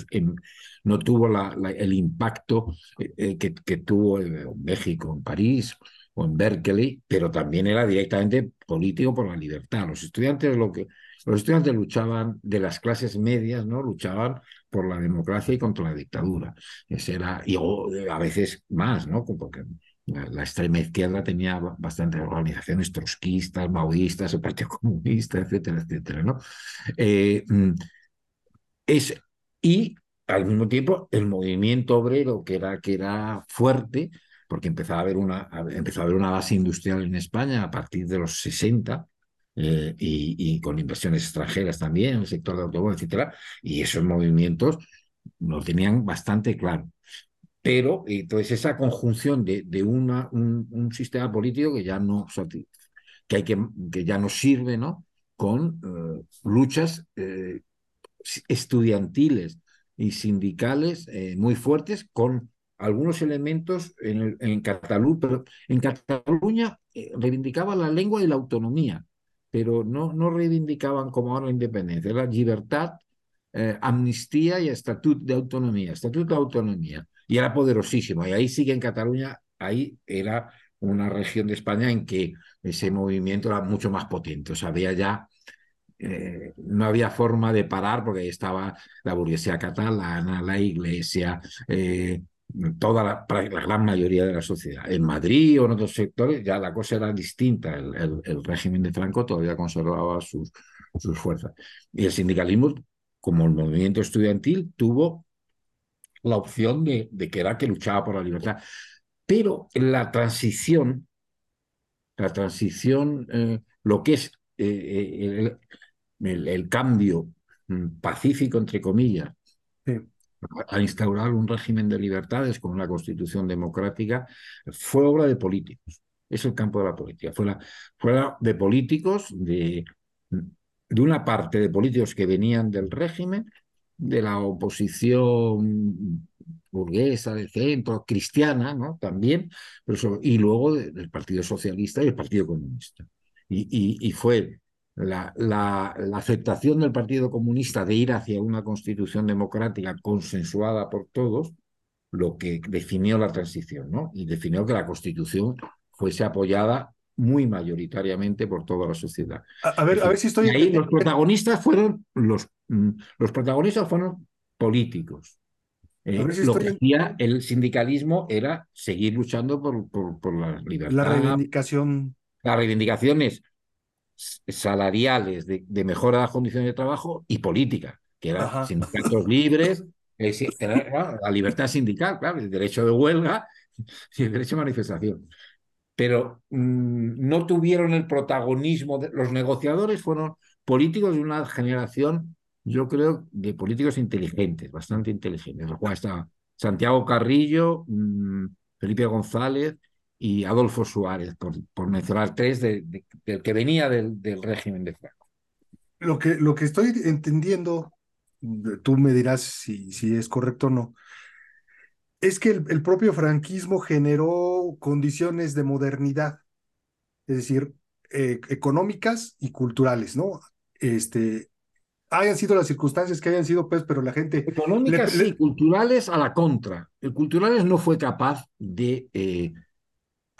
no tuvo la, el impacto eh, eh, que, que, tuvo en México, en París en Berkeley, pero también era directamente político por la libertad. Los estudiantes, lo que, los estudiantes luchaban de las clases medias, ¿no? Luchaban por la democracia y contra la dictadura. Ese era, y a veces más, ¿no? Porque la, extrema izquierda tenía bastantes organizaciones trotskistas, maoístas, el Partido Comunista, etcétera, etcétera, ¿no? Eh, mm, es, y al mismo tiempo el movimiento obrero, que era, que era fuerte, porque empezaba a, haber una, empezó a haber una base industrial en España a partir de los 60, eh, y, con inversiones extranjeras también en el sector de automóvil, etcétera, y esos movimientos lo tenían bastante claro pero entonces esa conjunción de, de una, un, sistema político que ya no que hay que, que ya no sirve ¿no? con eh, luchas eh, estudiantiles y sindicales eh, muy fuertes con algunos elementos en, en pero en Cataluña reivindicaba la lengua y la autonomía, pero no, no reivindicaban como ahora la independencia, la libertad, amnistía y estatuto de autonomía, estatuto de autonomía y era poderosísimo. Y ahí sí que en Cataluña, ahí era una región de España en que ese movimiento era mucho más potente. O sea, había ya, eh, no había forma de parar porque ahí estaba la burguesía catalana, la iglesia, eh, toda la, la, gran mayoría de la sociedad. En Madrid o en otros sectores ya la cosa era distinta. El, el, régimen de Franco todavía conservaba sus, sus fuerzas. Y el sindicalismo, como el movimiento estudiantil, tuvo la opción de, de que era que luchaba por la libertad. Pero la transición, la transición, eh, lo que es eh, el, el, cambio mm, pacífico, entre comillas, a instaurar un régimen de libertades con una constitución democrática, fue obra de políticos. Es el campo de la política. Fue, la, fue de políticos, de, de una parte de políticos que venían del régimen de la oposición burguesa, de centro, cristiana, ¿no? También, pero y luego del Partido Socialista y el Partido Comunista. Y, y, fue la, la, aceptación del Partido Comunista de ir hacia una constitución democrática consensuada por todos lo que definió la transición, ¿no? Y definió que la constitución fuese apoyada muy mayoritariamente por toda la sociedad. A, ver, a ver si estoy. Y ahí los protagonistas fueron los, mm, los protagonistas fueron políticos. Eh, lo que hacía el sindicalismo era seguir luchando por, por, la libertad. La reivindicación. Las reivindicaciones salariales de, de mejora de las condiciones de trabajo y política, que eran sindicatos libres, la libertad sindical, claro, el derecho de huelga y el derecho de manifestación pero mm, no tuvieron el protagonismo. De, los negociadores fueron políticos de una generación, yo creo, de políticos inteligentes, bastante inteligentes. Lo cual estaba Santiago Carrillo, mm, Felipe González y Adolfo Suárez, por, por mencionar tres del que venía del, del, régimen de Franco. Lo que, lo que estoy entendiendo, tú me dirás si, si es correcto o no, es que el, propio franquismo generó condiciones de modernidad, es decir, eh, económicas y culturales, ¿no? Este, hayan sido las circunstancias que hayan sido, pues, pero la gente... Económicas y culturales a la contra. El culturales no fue capaz de eh,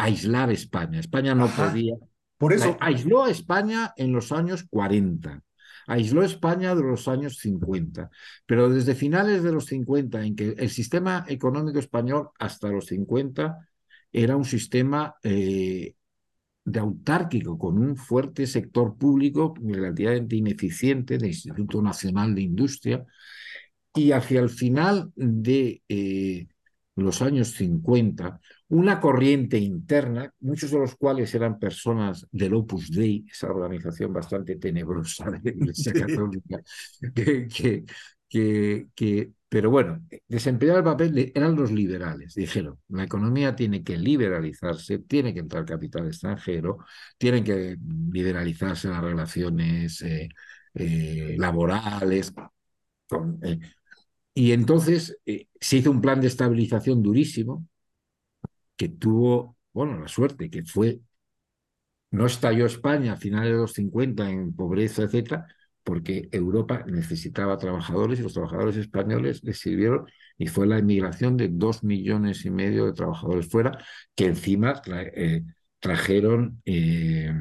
aislar España. España no podía... Por eso... aisló a España en los años 40 aisló España de los años 50, pero desde finales de los 50, en que el sistema económico español hasta los 50 era un sistema eh, de autárquico, con un fuerte sector público relativamente ineficiente del Instituto Nacional de Industria, y hacia el final de eh, los años 50, una corriente interna, muchos de los cuales eran personas del Opus Dei, esa organización bastante tenebrosa de la Iglesia Católica, que, que, que, pero bueno, desempeñar el papel eran los liberales. Dijeron, la economía tiene que liberalizarse, tiene que entrar capital extranjero, tienen que liberalizarse las relaciones eh, eh, laborales. Con, eh, y entonces se hizo un plan de estabilización durísimo que tuvo, bueno, la suerte que fue no estalló España a finales de los 50 en pobreza, etcétera, porque Europa necesitaba trabajadores y los trabajadores españoles les sirvieron y fue la inmigración de dos millones y medio de trabajadores fuera que encima eh, trajeron eh,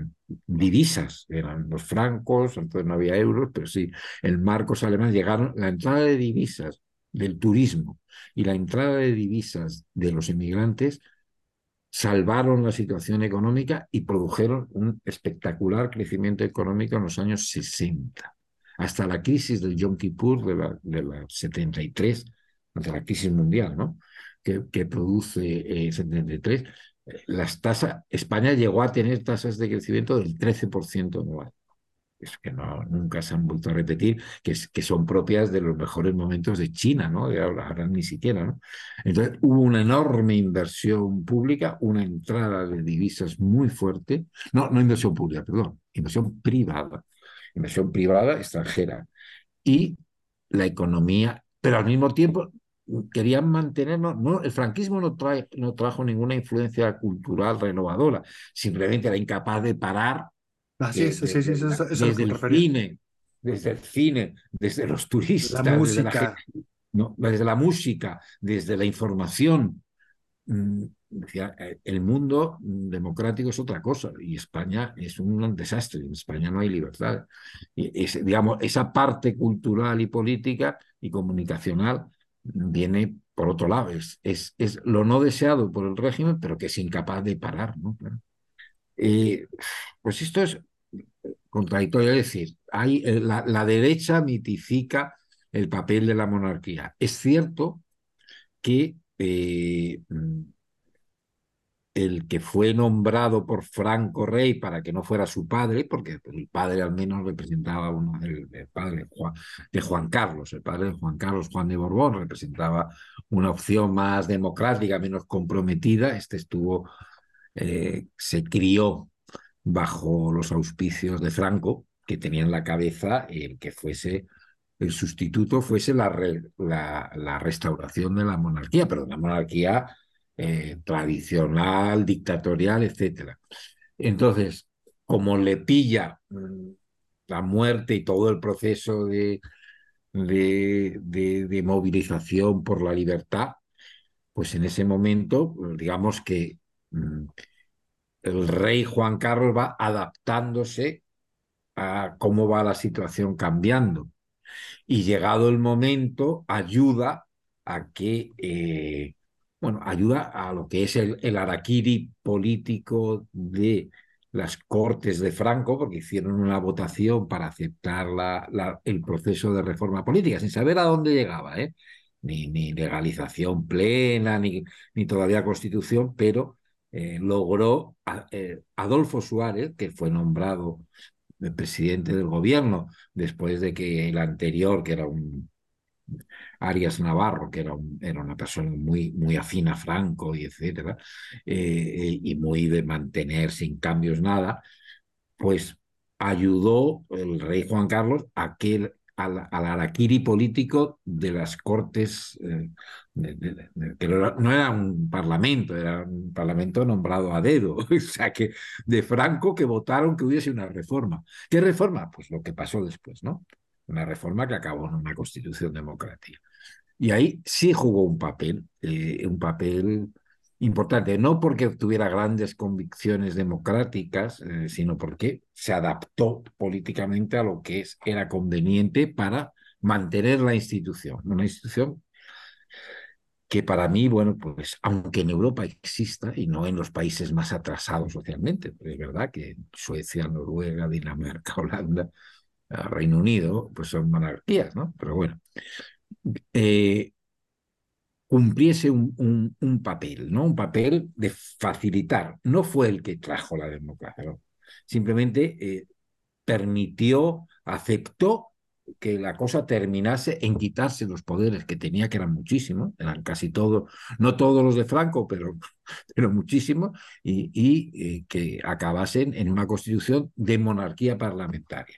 divisas, eran los francos, entonces no había euros, pero sí, el marcos alemán llegaron, la entrada de divisas del turismo y la entrada de divisas de los inmigrantes salvaron la situación económica y produjeron un espectacular crecimiento económico en los años 60, hasta la crisis del Yom Kippur de la, de la 73, ante la crisis mundial, ¿no? Que, que produce eh, 73, las tasas, España llegó a tener tasas de crecimiento del 13% anual. Es que no, nunca se han vuelto a repetir, que, que son propias de los mejores momentos de China, ¿no? Ahora, ahora, ni siquiera, ¿no? Entonces hubo una enorme inversión pública, una entrada de divisas muy fuerte, no, no inversión pública, perdón, inversión privada, inversión privada extranjera. Y la economía, pero al mismo tiempo querían mantenernos, no, el franquismo no, trae, no trajo ninguna influencia cultural renovadora, simplemente era incapaz de parar Así es, sí, sí, sí, eso, eso desde el cine, desde el cine, desde los turistas, la desde, la, música. no, desde la música, desde la información. Mm, eh, el mundo democrático es otra cosa y España es un desastre. En España no hay libertad. Y es, digamos, esa parte cultural y política y comunicacional viene por otro lado. Es, es, es lo no deseado por el régimen, pero que es incapaz de parar. ¿no? Eh, pues esto es contradictorio. Es decir, hay, eh, la, derecha mitifica el papel de la monarquía. Es cierto que eh, el que fue nombrado por Franco rey para que no fuera su padre, porque el padre al menos representaba uno, el, padre de Juan Carlos, el padre de Juan Carlos, Juan de Borbón, representaba una opción más democrática, menos comprometida. Este estuvo, eh, se crió bajo los auspicios de Franco, que tenía en la cabeza el que fuese el sustituto fuese la, la, restauración de la monarquía, pero la monarquía eh, tradicional, dictatorial, etc. Entonces, como le pilla la muerte y todo el proceso de, de, de, de movilización por la libertad, pues en ese momento, digamos que el rey Juan Carlos va adaptándose a cómo va la situación cambiando. Y llegado el momento, ayuda a que, eh, bueno, ayuda a lo que es el, el araquiri político de las cortes de Franco, porque hicieron una votación para aceptar la, el proceso de reforma política, sin saber a dónde llegaba, ¿eh? ni, ni legalización plena, ni, ni todavía constitución, pero eh, logró eh, Adolfo Suárez, que fue nombrado el presidente del gobierno después de que el anterior, que era un Arias Navarro, que era, era una persona muy, muy afín a Franco y etcétera, eh, y muy de mantener sin cambios nada, pues ayudó el rey Juan Carlos a que al, al araquiri político de las cortes, eh, que no era un parlamento, era un parlamento nombrado a dedo, o sea que de Franco que votaron que hubiese una reforma. ¿Qué reforma? Pues lo que pasó después, ¿no? Una reforma que acabó en una constitución democrática. Y ahí sí jugó un papel, eh, un papel importante, no porque tuviera grandes convicciones democráticas, eh, sino porque se adaptó políticamente a lo que era conveniente para mantener la institución, una institución que para mí, bueno, pues aunque en Europa exista y no en los países más atrasados socialmente, es verdad que Suecia, Noruega, Dinamarca, Holanda, Reino Unido, pues son monarquías, ¿no? Pero bueno, eh, cumpliese un, un, papel, ¿no? Un papel de facilitar. No fue el que trajo la democracia, simplemente eh, permitió, aceptó que la cosa terminase en quitarse los poderes que tenía, que eran muchísimos, eran casi todos, no todos los de Franco, pero, pero muchísimos, y, y eh, que acabasen en una constitución de monarquía parlamentaria.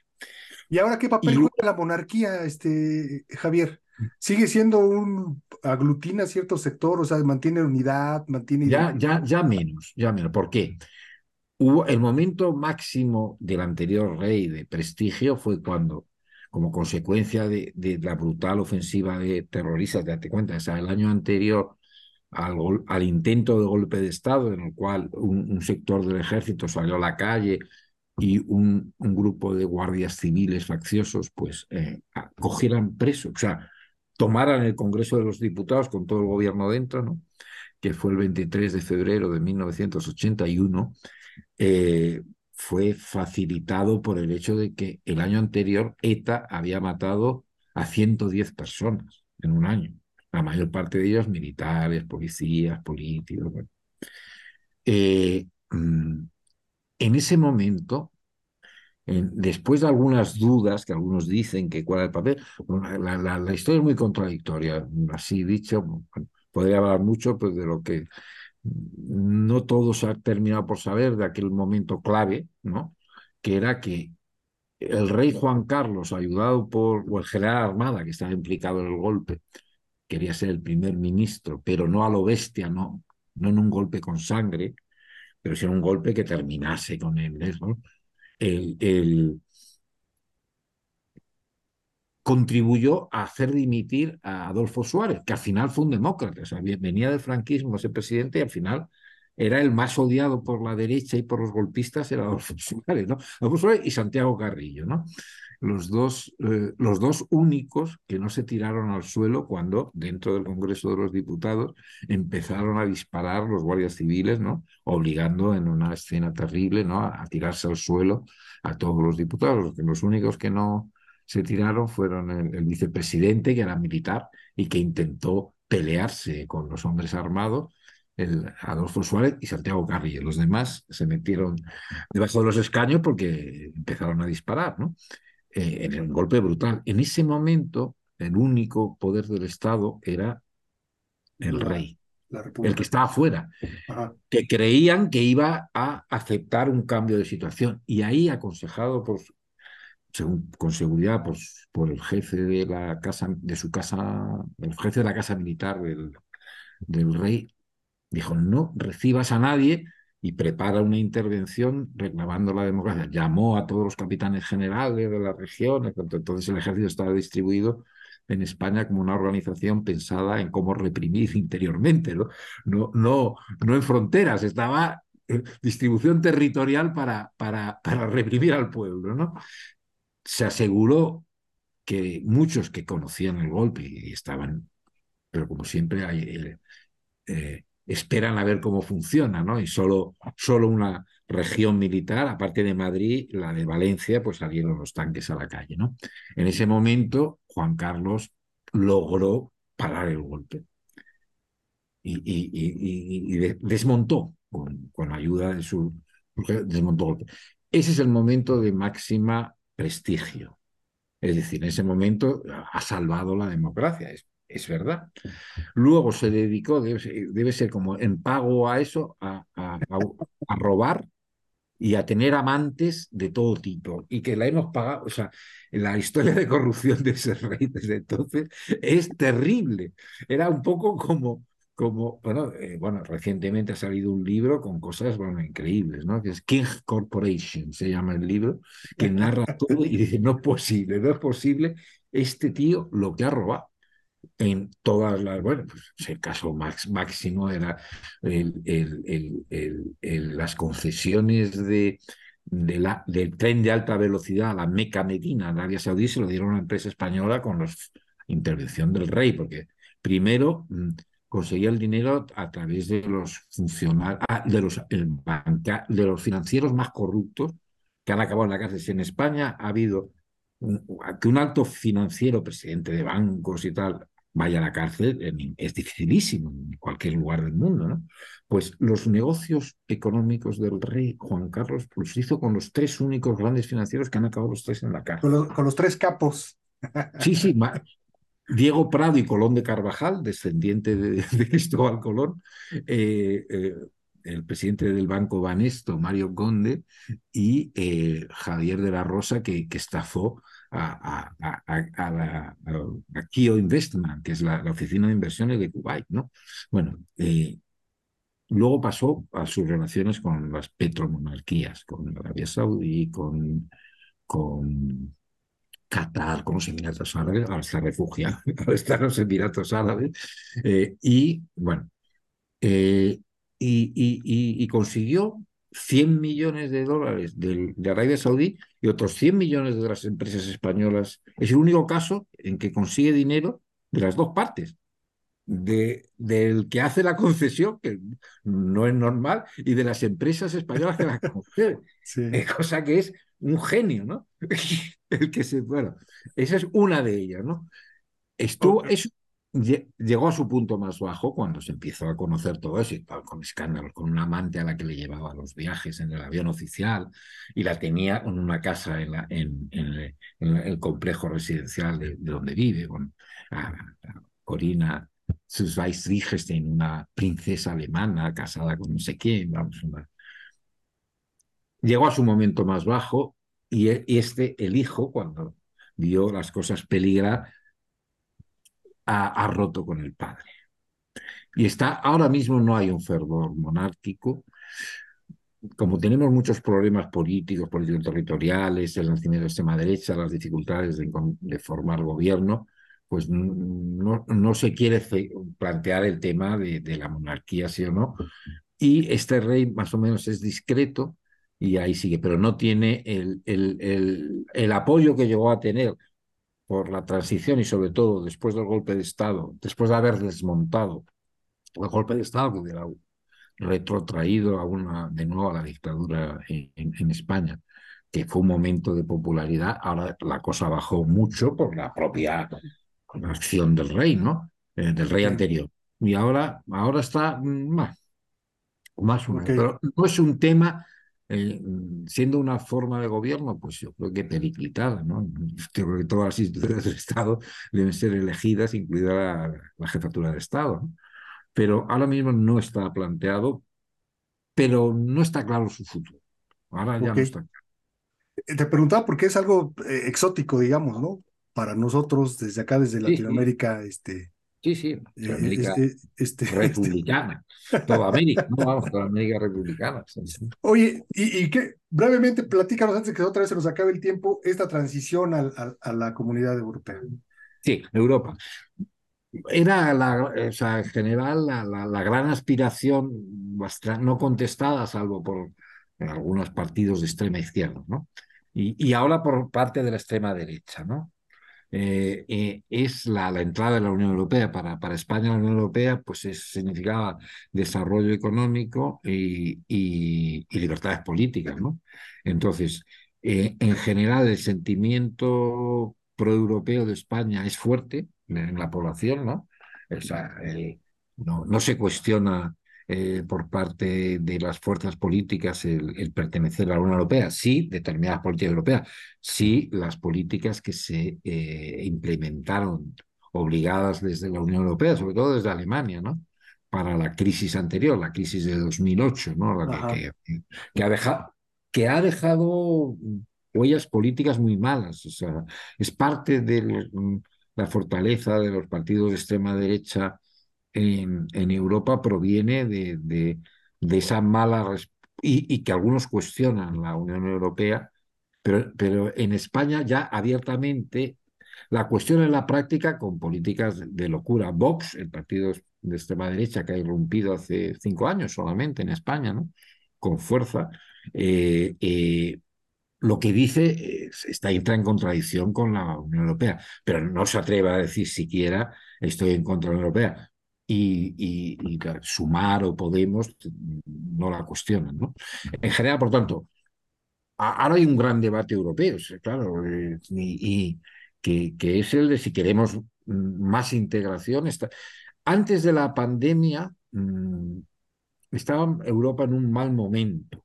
¿Y ahora qué papel y, juega la monarquía, este, Javier? sigue siendo un aglutina cierto sector, o sea, mantiene unidad, mantiene ya, ya, ya menos, ya menos. ¿Por qué? hubo el momento máximo del anterior rey de prestigio fue cuando, como consecuencia de, la brutal ofensiva de terroristas, date cuenta, o el año anterior al, al, intento de golpe de Estado, en el cual un, sector del ejército salió a la calle y un, grupo de guardias civiles facciosos, pues eh, cogieran preso, o sea, tomaran el Congreso de los Diputados con todo el gobierno dentro, ¿no? que fue el 23 de febrero de 1981, eh, fue facilitado por el hecho de que el año anterior ETA había matado a 110 personas en un año, la mayor parte de ellos militares, policías, políticos. Eh, mm, en ese momento, después de algunas dudas que algunos dicen que cuál es el papel, la, historia es muy contradictoria, así dicho, podría hablar mucho pues, de lo que no todos han terminado por saber de aquel momento clave, ¿no? que era que el rey Juan Carlos, ayudado por el general Armada, que estaba implicado en el golpe, quería ser el primer ministro, pero no a lo bestia, no, no en un golpe con sangre, pero en un golpe que terminase con él. ¿no? El, el, contribuyó a hacer dimitir a Adolfo Suárez, que al final fue un demócrata, o sea, venía del franquismo ese presidente y al final era el más odiado por la derecha y por los golpistas, era Adolfo Suárez, ¿no? Adolfo Suárez y Santiago Carrillo, ¿no? Los dos, eh, los dos únicos que no se tiraron al suelo cuando dentro del Congreso de los Diputados empezaron a disparar los guardias civiles, ¿no? Obligando en una escena terrible, ¿no? A, tirarse al suelo a todos los diputados, los únicos que no, se tiraron fueron el, vicepresidente, que era militar y que intentó pelearse con los hombres armados, el Adolfo Suárez y Santiago Carrillo. Los demás se metieron debajo de los escaños porque empezaron a disparar, ¿no? Eh, en un golpe brutal. En ese momento, el único poder del Estado era el rey, el que estaba afuera, que creían que iba a aceptar un cambio de situación. Y ahí, aconsejado por, con seguridad por, el jefe de la casa, de su casa, el jefe de la casa militar del, rey, dijo, no recibas a nadie y prepara una intervención reclamando la democracia. Llamó a todos los capitanes generales de la región, entonces el ejército estaba distribuido en España como una organización pensada en cómo reprimir interiormente, ¿no? No, no, no en fronteras, estaba distribución territorial para, para, para reprimir al pueblo, ¿no? Se aseguró que muchos que conocían el golpe y estaban, pero como siempre eh, eh, esperan a ver cómo funciona, ¿no? Y solo, solo una región militar, aparte de Madrid, la de Valencia, pues salieron los tanques a la calle, ¿no? En ese momento, Juan Carlos logró parar el golpe y, desmontó con, con ayuda de su... desmontó el golpe. Ese es el momento de máxima prestigio. Es decir, en ese momento ha salvado la democracia, es, es verdad. Luego se dedicó, debe, ser como en pago a eso, a, a, robar y a tener amantes de todo tipo y que la hemos pagado, o sea, la historia de corrupción de ese rey desde entonces es terrible. Era un poco como, como, bueno, eh, bueno, recientemente ha salido un libro con cosas, bueno, increíbles, ¿no? Que es King Corporation, se llama el libro, que narra todo y dice, no es posible, no es posible este tío lo que ha robado en todas las, bueno, pues el caso max, máximo era el, el, el, las concesiones de, de la, del tren de alta velocidad a la Meca Medina, en Arabia Saudí, se lo dieron a una empresa española con la intervención del rey, porque primero mm, conseguía el dinero a través de los funcionarios, ah, de los, de los financieros más corruptos que han acabado en la cárcel. Si en España ha habido que un alto financiero, presidente de bancos y tal, vaya a la cárcel, es dificilísimo en cualquier lugar del mundo, ¿no? Pues los negocios económicos del rey Juan Carlos los hizo con los tres únicos grandes financieros que han acabado los tres en la cárcel. Con, los, tres capos. Sí, sí, Diego Prado y Colón de Carvajal, descendiente de, Cristóbal Colón, eh, eh, el presidente del Banco Banesto, Mario Conde, y eh, Javier de la Rosa, que, que estafó a, Kio Investment, que es la, oficina de inversiones de Kuwait. ¿no? Bueno, Luego pasó a sus relaciones con las petromonarquías, con Arabia Saudí, con, con Qatar, con los Emiratos Árabes, ahora está refugiado, ahora está en los Emiratos Árabes, eh, y bueno, eh, y, y, y, consiguió 100 millones de dólares de, de, Arabia Saudí y otros 100 millones de las empresas españolas. Es el único caso en que consigue dinero de las dos partes de, del que hace la concesión, que no es normal, y de las empresas españolas que la conceden. Sí. Cosa que es un genio, ¿no? El que se, bueno, esa es una de ellas, ¿no? Estuvo, okay. eso llegó a su punto más bajo cuando se empezó a conocer todo eso, y con escándalos, con una amante a la que le llevaba los viajes en el avión oficial y la tenía en una casa en, la, en, en, en el complejo residencial de, de donde vive, con a, a Corina Susweis-Riechestein, una princesa alemana casada con no sé quién, vamos, una... llegó a su momento más bajo y este, el hijo, cuando vio las cosas peligrar, ha, roto con el padre. Y está, ahora mismo no hay un fervor monárquico. Como tenemos muchos problemas políticos, políticos territoriales, el nacimiento de extrema derecha, las dificultades de, de formar gobierno, pues no, no, se quiere plantear el tema de, de, la monarquía, sí o no. Y este rey más o menos es discreto y ahí sigue, pero no tiene el, el, el, el apoyo que llegó a tener por la transición y sobre todo después del golpe de Estado, después de haber desmontado el golpe de Estado que hubiera retrotraído a una, de nuevo a la dictadura en, en, España, que fue un momento de popularidad, ahora la cosa bajó mucho por la propia acción del rey, ¿no? Eh, del rey anterior. Y ahora, ahora está más, más. Okay. Pero no es un tema eh, siendo una forma de gobierno, pues yo creo que periclitada, ¿no? Yo creo que todas las instituciones del Estado deben ser elegidas, incluida la, la jefatura de Estado. ¿no? Pero ahora mismo no está planteado, pero no está claro su futuro. Ahora ya okay. no está claro. Te preguntaba porque es algo eh, exótico, digamos, ¿no? Para nosotros, desde acá, desde Latinoamérica, sí, sí. este, Sí, sí, América este, este, republicana. Toda América, no vamos, toda América republicana. Oye, y, y que brevemente platícanos antes que otra vez se nos acabe el tiempo, esta transición al, al, a la comunidad europea. Sí, Europa. Era la, o sea, en general la, la, la gran aspiración, no contestada, salvo por algunos partidos de extrema izquierda, ¿no? Y, y ahora por parte de la extrema derecha, ¿no? Eh, eh, es la, la, entrada de la Unión Europea. Para, para España la Unión Europea pues es, significaba desarrollo económico y, y, libertades políticas. ¿no? Entonces, eh, en general el sentimiento proeuropeo de España es fuerte en la población, ¿no? No, no se cuestiona eh, por parte de las fuerzas políticas el, el, pertenecer a la Unión Europea, sí, determinadas políticas europeas, sí, las políticas que se eh, implementaron obligadas desde la Unión Europea, sobre todo desde Alemania, ¿no? Para la crisis anterior, la crisis de 2008, ¿no? La que, que, que, ha dejado, que ha dejado huellas políticas muy malas, o sea, es parte de la fortaleza de los partidos de extrema derecha en, Europa proviene de, de, de esa mala y, y, que algunos cuestionan la Unión Europea, pero, pero en España ya abiertamente la cuestión en la práctica con políticas de locura. Vox, el partido de extrema derecha que ha irrumpido hace cinco años solamente en España, ¿no? con fuerza, eh, eh, lo que dice está entra en contradicción con la Unión Europea, pero no se atreve a decir siquiera estoy en contra de la Unión Europea y, y, y, sumar o Podemos no la cuestionan. ¿no? En general, por tanto, ahora hay un gran debate europeo, claro, eh, y, y que, que, es el de si queremos más integración. Está... Antes de la pandemia mmm, estaba Europa en un mal momento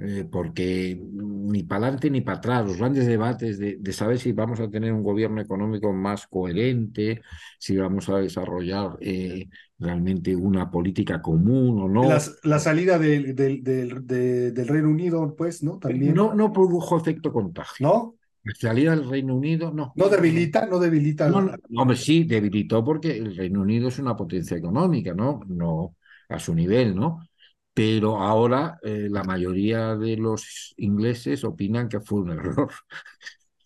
eh, porque ni para adelante ni para atrás, los grandes debates de, de, saber si vamos a tener un gobierno económico más coherente, si vamos a desarrollar eh, realmente una política común o no. Las, la salida del, del, del, del, Reino Unido, pues, ¿no? También. No, no produjo efecto contagio. ¿No? La salida del Reino Unido, no. No debilita, no debilita. No, no, hombre, sí, debilitó porque el Reino Unido es una potencia económica, ¿no? No a su nivel, ¿no? Pero ahora eh, la mayoría de los ingleses opinan que fue un error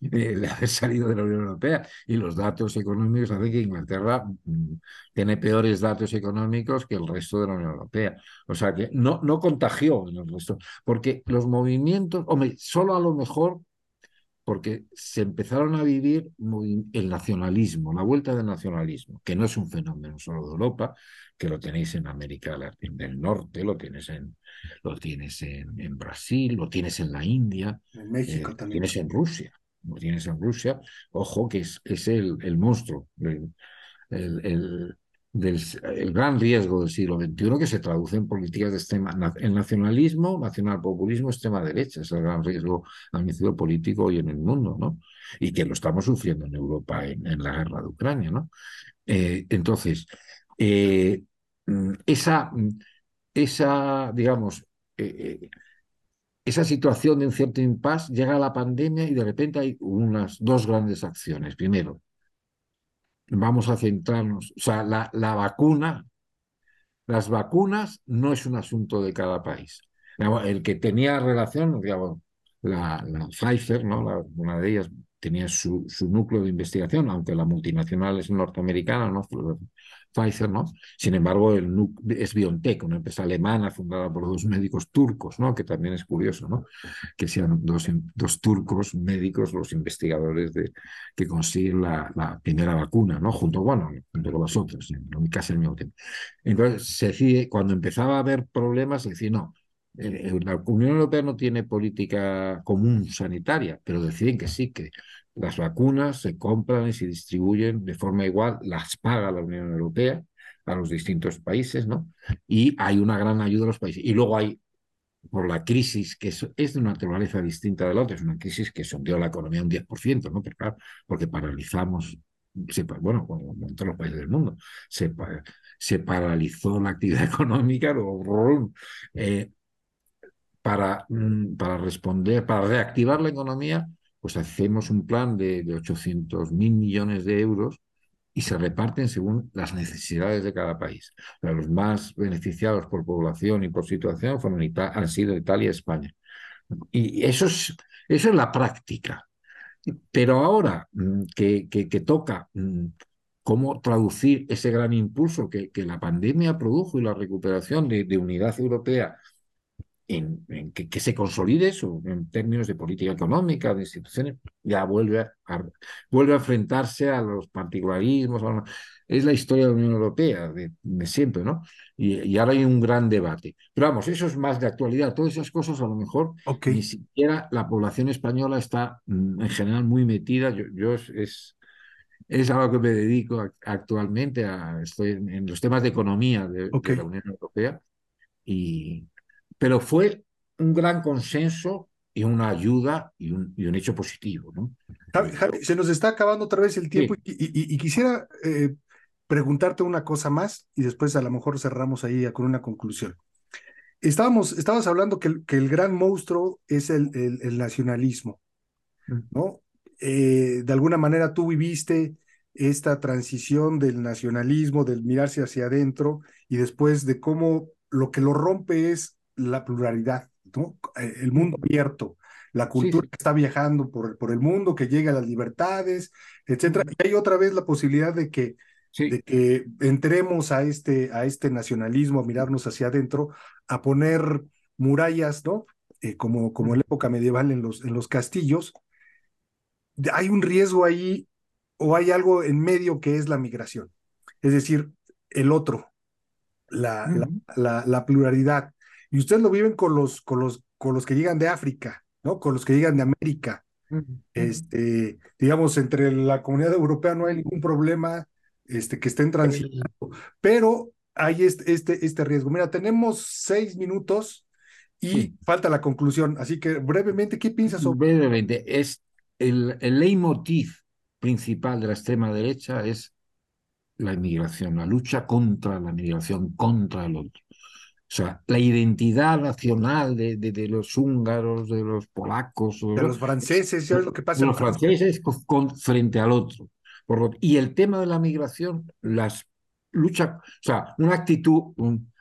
de haber salido de la Unión Europea y los datos económicos hacen que Inglaterra mm, tiene peores datos económicos que el resto de la Unión Europea. O sea que no, no contagió en el resto, porque los movimientos, hombre, solo a lo mejor porque se empezaron a vivir el nacionalismo, la vuelta del nacionalismo, que no es un fenómeno solo de Europa, que lo tenéis en América del Norte, lo tienes en, lo tienes en, Brasil, lo tienes en la India, en México eh, también. tienes en Rusia lo tienes en Rusia, ojo que es, es el, el monstruo, el, el, del, el gran riesgo del siglo XXI que se traduce en políticas de extrema, el nacionalismo, nacionalpopulismo, extrema derecha, es el gran riesgo al político hoy en el mundo, ¿no? Y que lo estamos sufriendo en Europa en, en la guerra de Ucrania, ¿no? Eh, entonces, eh, esa, esa, digamos, eh, esa situación de un cierto impasse, llega la pandemia y de repente hay unas dos grandes acciones. Primero, vamos a centrarnos, o sea, la, la vacuna, las vacunas no es un asunto de cada país. El que tenía relación, digamos, la, la Pfizer, ¿no? una de ellas tenía su, su, núcleo de investigación, aunque la multinacional es norteamericana, ¿no? Pfizer, ¿no? Sin embargo, el es BioNTech, una empresa alemana fundada por dos médicos turcos, ¿no? Que también es curioso, ¿no? Que sean dos, dos turcos médicos los investigadores de, que consiguen la, primera vacuna, ¿no? Junto, bueno, junto con las otras, casi al mismo tiempo. Entonces, se decide, cuando empezaba a haber problemas, se decía, no, eh, eh, la Unión Europea no tiene política común sanitaria, pero deciden que sí, que las vacunas se compran y se distribuyen de forma igual, las paga la Unión Europea a los distintos países, ¿no? Y hay una gran ayuda a los países. Y luego hay, por la crisis, que es, de una naturaleza distinta de la otra, es una crisis que sondeó la economía un 10%, ¿no? Pero claro, porque paralizamos, bueno, en todos los países del mundo, se, se paralizó la actividad económica, eh, para, mm, para responder, para reactivar la economía, pues hacemos un plan de, de 800 mil millones de euros y se reparten según las necesidades de cada país. los más beneficiados por población y por situación han sido Italia y España. Y eso es, eso es la práctica. Pero ahora mm, que, toca mm, cómo traducir ese gran impulso que, la pandemia produjo y la recuperación de unidad europea en, que, se consolide eso en términos de política económica, de instituciones, ya vuelve a, vuelve a enfrentarse a los particularismos. Es la historia de la Unión Europea de, siempre, ¿no? Y, ahora hay un gran debate. Pero vamos, eso es más de actualidad. Todas esas cosas a lo mejor ni siquiera la población española está mm, en general muy metida. Yo, yo es, es a lo que me dedico actualmente. A, estoy en, los temas de economía de, de la Unión Europea. Y, pero fue un gran consenso y una ayuda y un, y un hecho positivo. ¿no? Javi, se nos está acabando otra vez el tiempo y, y, quisiera eh, preguntarte una cosa más y después a lo mejor cerramos ahí con una conclusión. Estábamos, estabas hablando que el, que el gran monstruo es el, el, nacionalismo, mm. ¿no? Eh, de alguna manera tú viviste esta transición del nacionalismo, del mirarse hacia adentro y después de cómo lo que lo rompe es la pluralidad, ¿no? Eh, el mundo abierto, la cultura que está viajando por, por el mundo, que llega a las libertades, etcétera. Y hay otra vez la posibilidad de que, de que entremos a este, a este nacionalismo, a mirarnos hacia adentro, a poner murallas, ¿no? Eh, como, como en la época medieval en los, en los castillos. Hay un riesgo ahí o hay algo en medio que es la migración, es decir, el otro, la, la, la pluralidad. Y ustedes lo viven con los, con los, con los que llegan de África, ¿no? Con los que llegan de América. Este, digamos, entre la comunidad europea no hay ningún problema este, que estén transitando, pero hay este, este, este riesgo. Mira, tenemos seis minutos y falta la conclusión, así que brevemente, ¿qué piensas sobre? Brevemente, es el, el leitmotiv principal de la extrema derecha es la inmigración, la lucha contra la migración, contra el otro. O sea, la identidad nacional de, de, los húngaros, de los polacos. De los franceses, es lo que pasa. De los franceses con, frente al otro. Por y el tema de la migración, las luchas, o sea, una actitud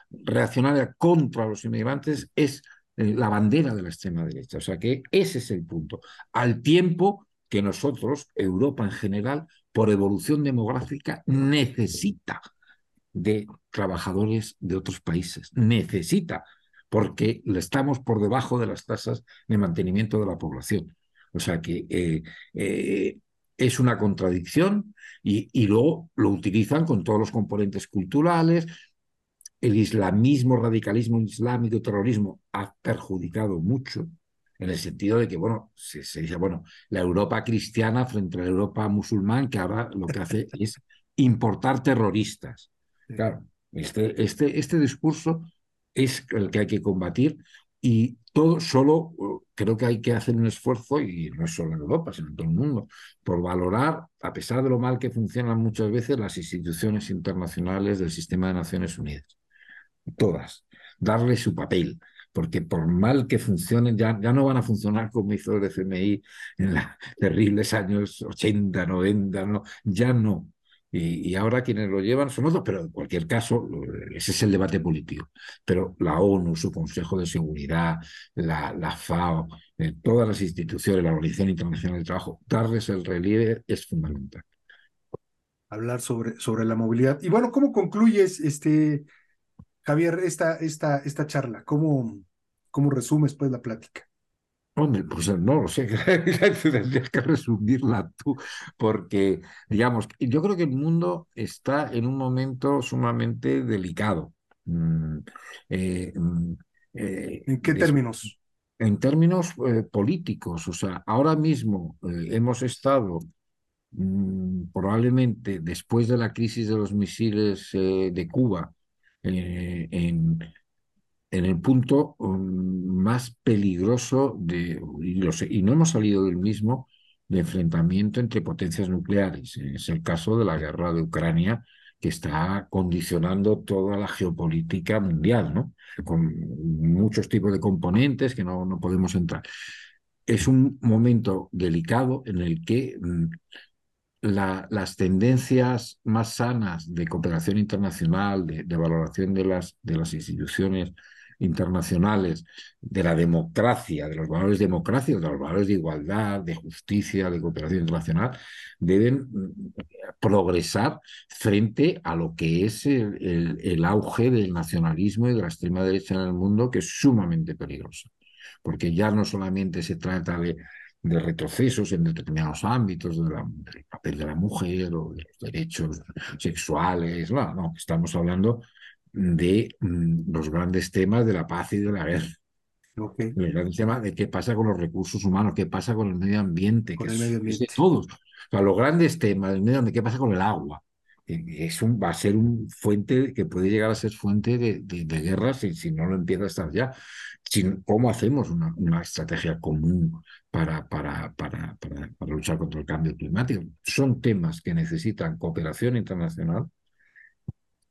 reaccionaria contra los inmigrantes es eh, la bandera de la extrema derecha. O sea que ese es el punto. Al tiempo que nosotros, Europa en general, por evolución demográfica, necesita de trabajadores de otros países. Necesita, porque estamos por debajo de las tasas de mantenimiento de la población. O sea que eh, eh, es una contradicción y, luego lo utilizan con todos los componentes culturales, el islamismo, radicalismo islámico, terrorismo ha perjudicado mucho en el sentido de que, bueno, se, dice, bueno, la Europa cristiana frente a la Europa musulmán, que ahora lo que hace es importar terroristas. Claro, este, este, este discurso es el que hay que combatir y todo solo creo que hay que hacer un esfuerzo, y no solo en Europa, sino en todo el mundo, por valorar, a pesar de lo mal que funcionan muchas veces, las instituciones internacionales del sistema de Naciones Unidas todas, darle su papel, porque por mal que funcionen, ya, ya no van a funcionar como hizo el FMI en los terribles años 80, 90, no, ya no. Y, ahora quienes lo llevan son otros, pero en cualquier caso, ese es el debate político. Pero la ONU, su Consejo de Seguridad, la, la FAO, eh, todas las instituciones, la Organización Internacional del Trabajo, darles el relieve es fundamental. Hablar sobre, sobre la movilidad. Y bueno, ¿cómo concluyes este, Javier, esta, esta, esta charla? ¿Cómo, cómo resumes pues la plática? Hombre, pues no lo sé, tendrías que resumirla tú, porque, digamos, yo creo que el mundo está en un momento sumamente delicado. Mm, eh, mm, eh, ¿En qué términos? En términos eh, políticos, o sea, ahora mismo hemos estado mm, probablemente después de la crisis de los misiles de Cuba, eh, en, en, el punto um, más peligroso de, y, no hemos salido del mismo, de enfrentamiento entre potencias nucleares. Es el caso de la guerra de Ucrania, que está condicionando toda la geopolítica mundial, ¿no? con muchos tipos de componentes que no, no podemos entrar. Es un momento delicado en el que mm, las tendencias más sanas de cooperación internacional, de, valoración de las, de las instituciones internacionales, de la democracia, de los valores democráticos, de los valores de igualdad, de justicia, de cooperación internacional, deben mm, progresar frente a lo que es el, auge del nacionalismo y de la extrema derecha en el mundo, que es sumamente peligroso. Porque ya no solamente se trata de de retrocesos en determinados ámbitos del papel de la mujer o de los derechos sexuales. No, no, estamos hablando de mm, los grandes temas de la paz y de la guerra. Okay. Los grandes temas de qué pasa con los recursos humanos, qué pasa con el medio ambiente, que es, de todos. O sea, los grandes temas del medio ambiente, qué pasa con el agua. Es un, va a ser un fuente que puede llegar a ser fuente de, de, guerras si, si, no lo empieza a estar ya. ¿Cómo hacemos una, una estrategia común para, para, para, para, luchar contra el cambio climático. Son temas que necesitan cooperación internacional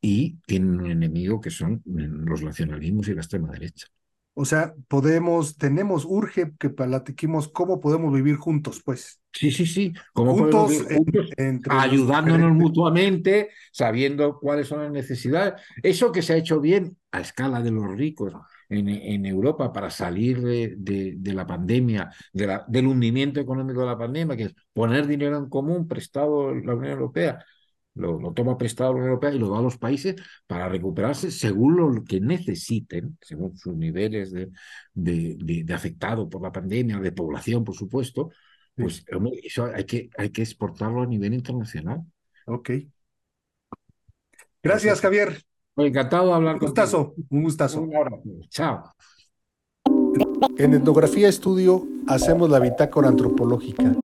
y tienen un enemigo que son los nacionalismos y la extrema derecha. O sea, podemos, tenemos, urge que platiquemos cómo podemos vivir juntos, pues. Sí, sí, sí. ¿Cómo juntos, juntos ayudándonos mutuamente, sabiendo cuáles son las necesidades. Eso que se ha hecho bien a escala de los ricos, en, Europa para salir de, la pandemia, del hundimiento económico de la pandemia, que es poner dinero en común prestado la Unión Europea. Lo, toma prestado la Unión Europea y lo da a los países para recuperarse según lo que necesiten, según sus niveles de, de, afectado por la pandemia, de población, por supuesto. Pues eso hay que, hay que exportarlo a nivel internacional. Ok. Gracias, Javier. Encantado de hablar un gustazo, Un gustazo. Un abrazo. Chao. En Etnografía Estudio hacemos la bitácora antropológica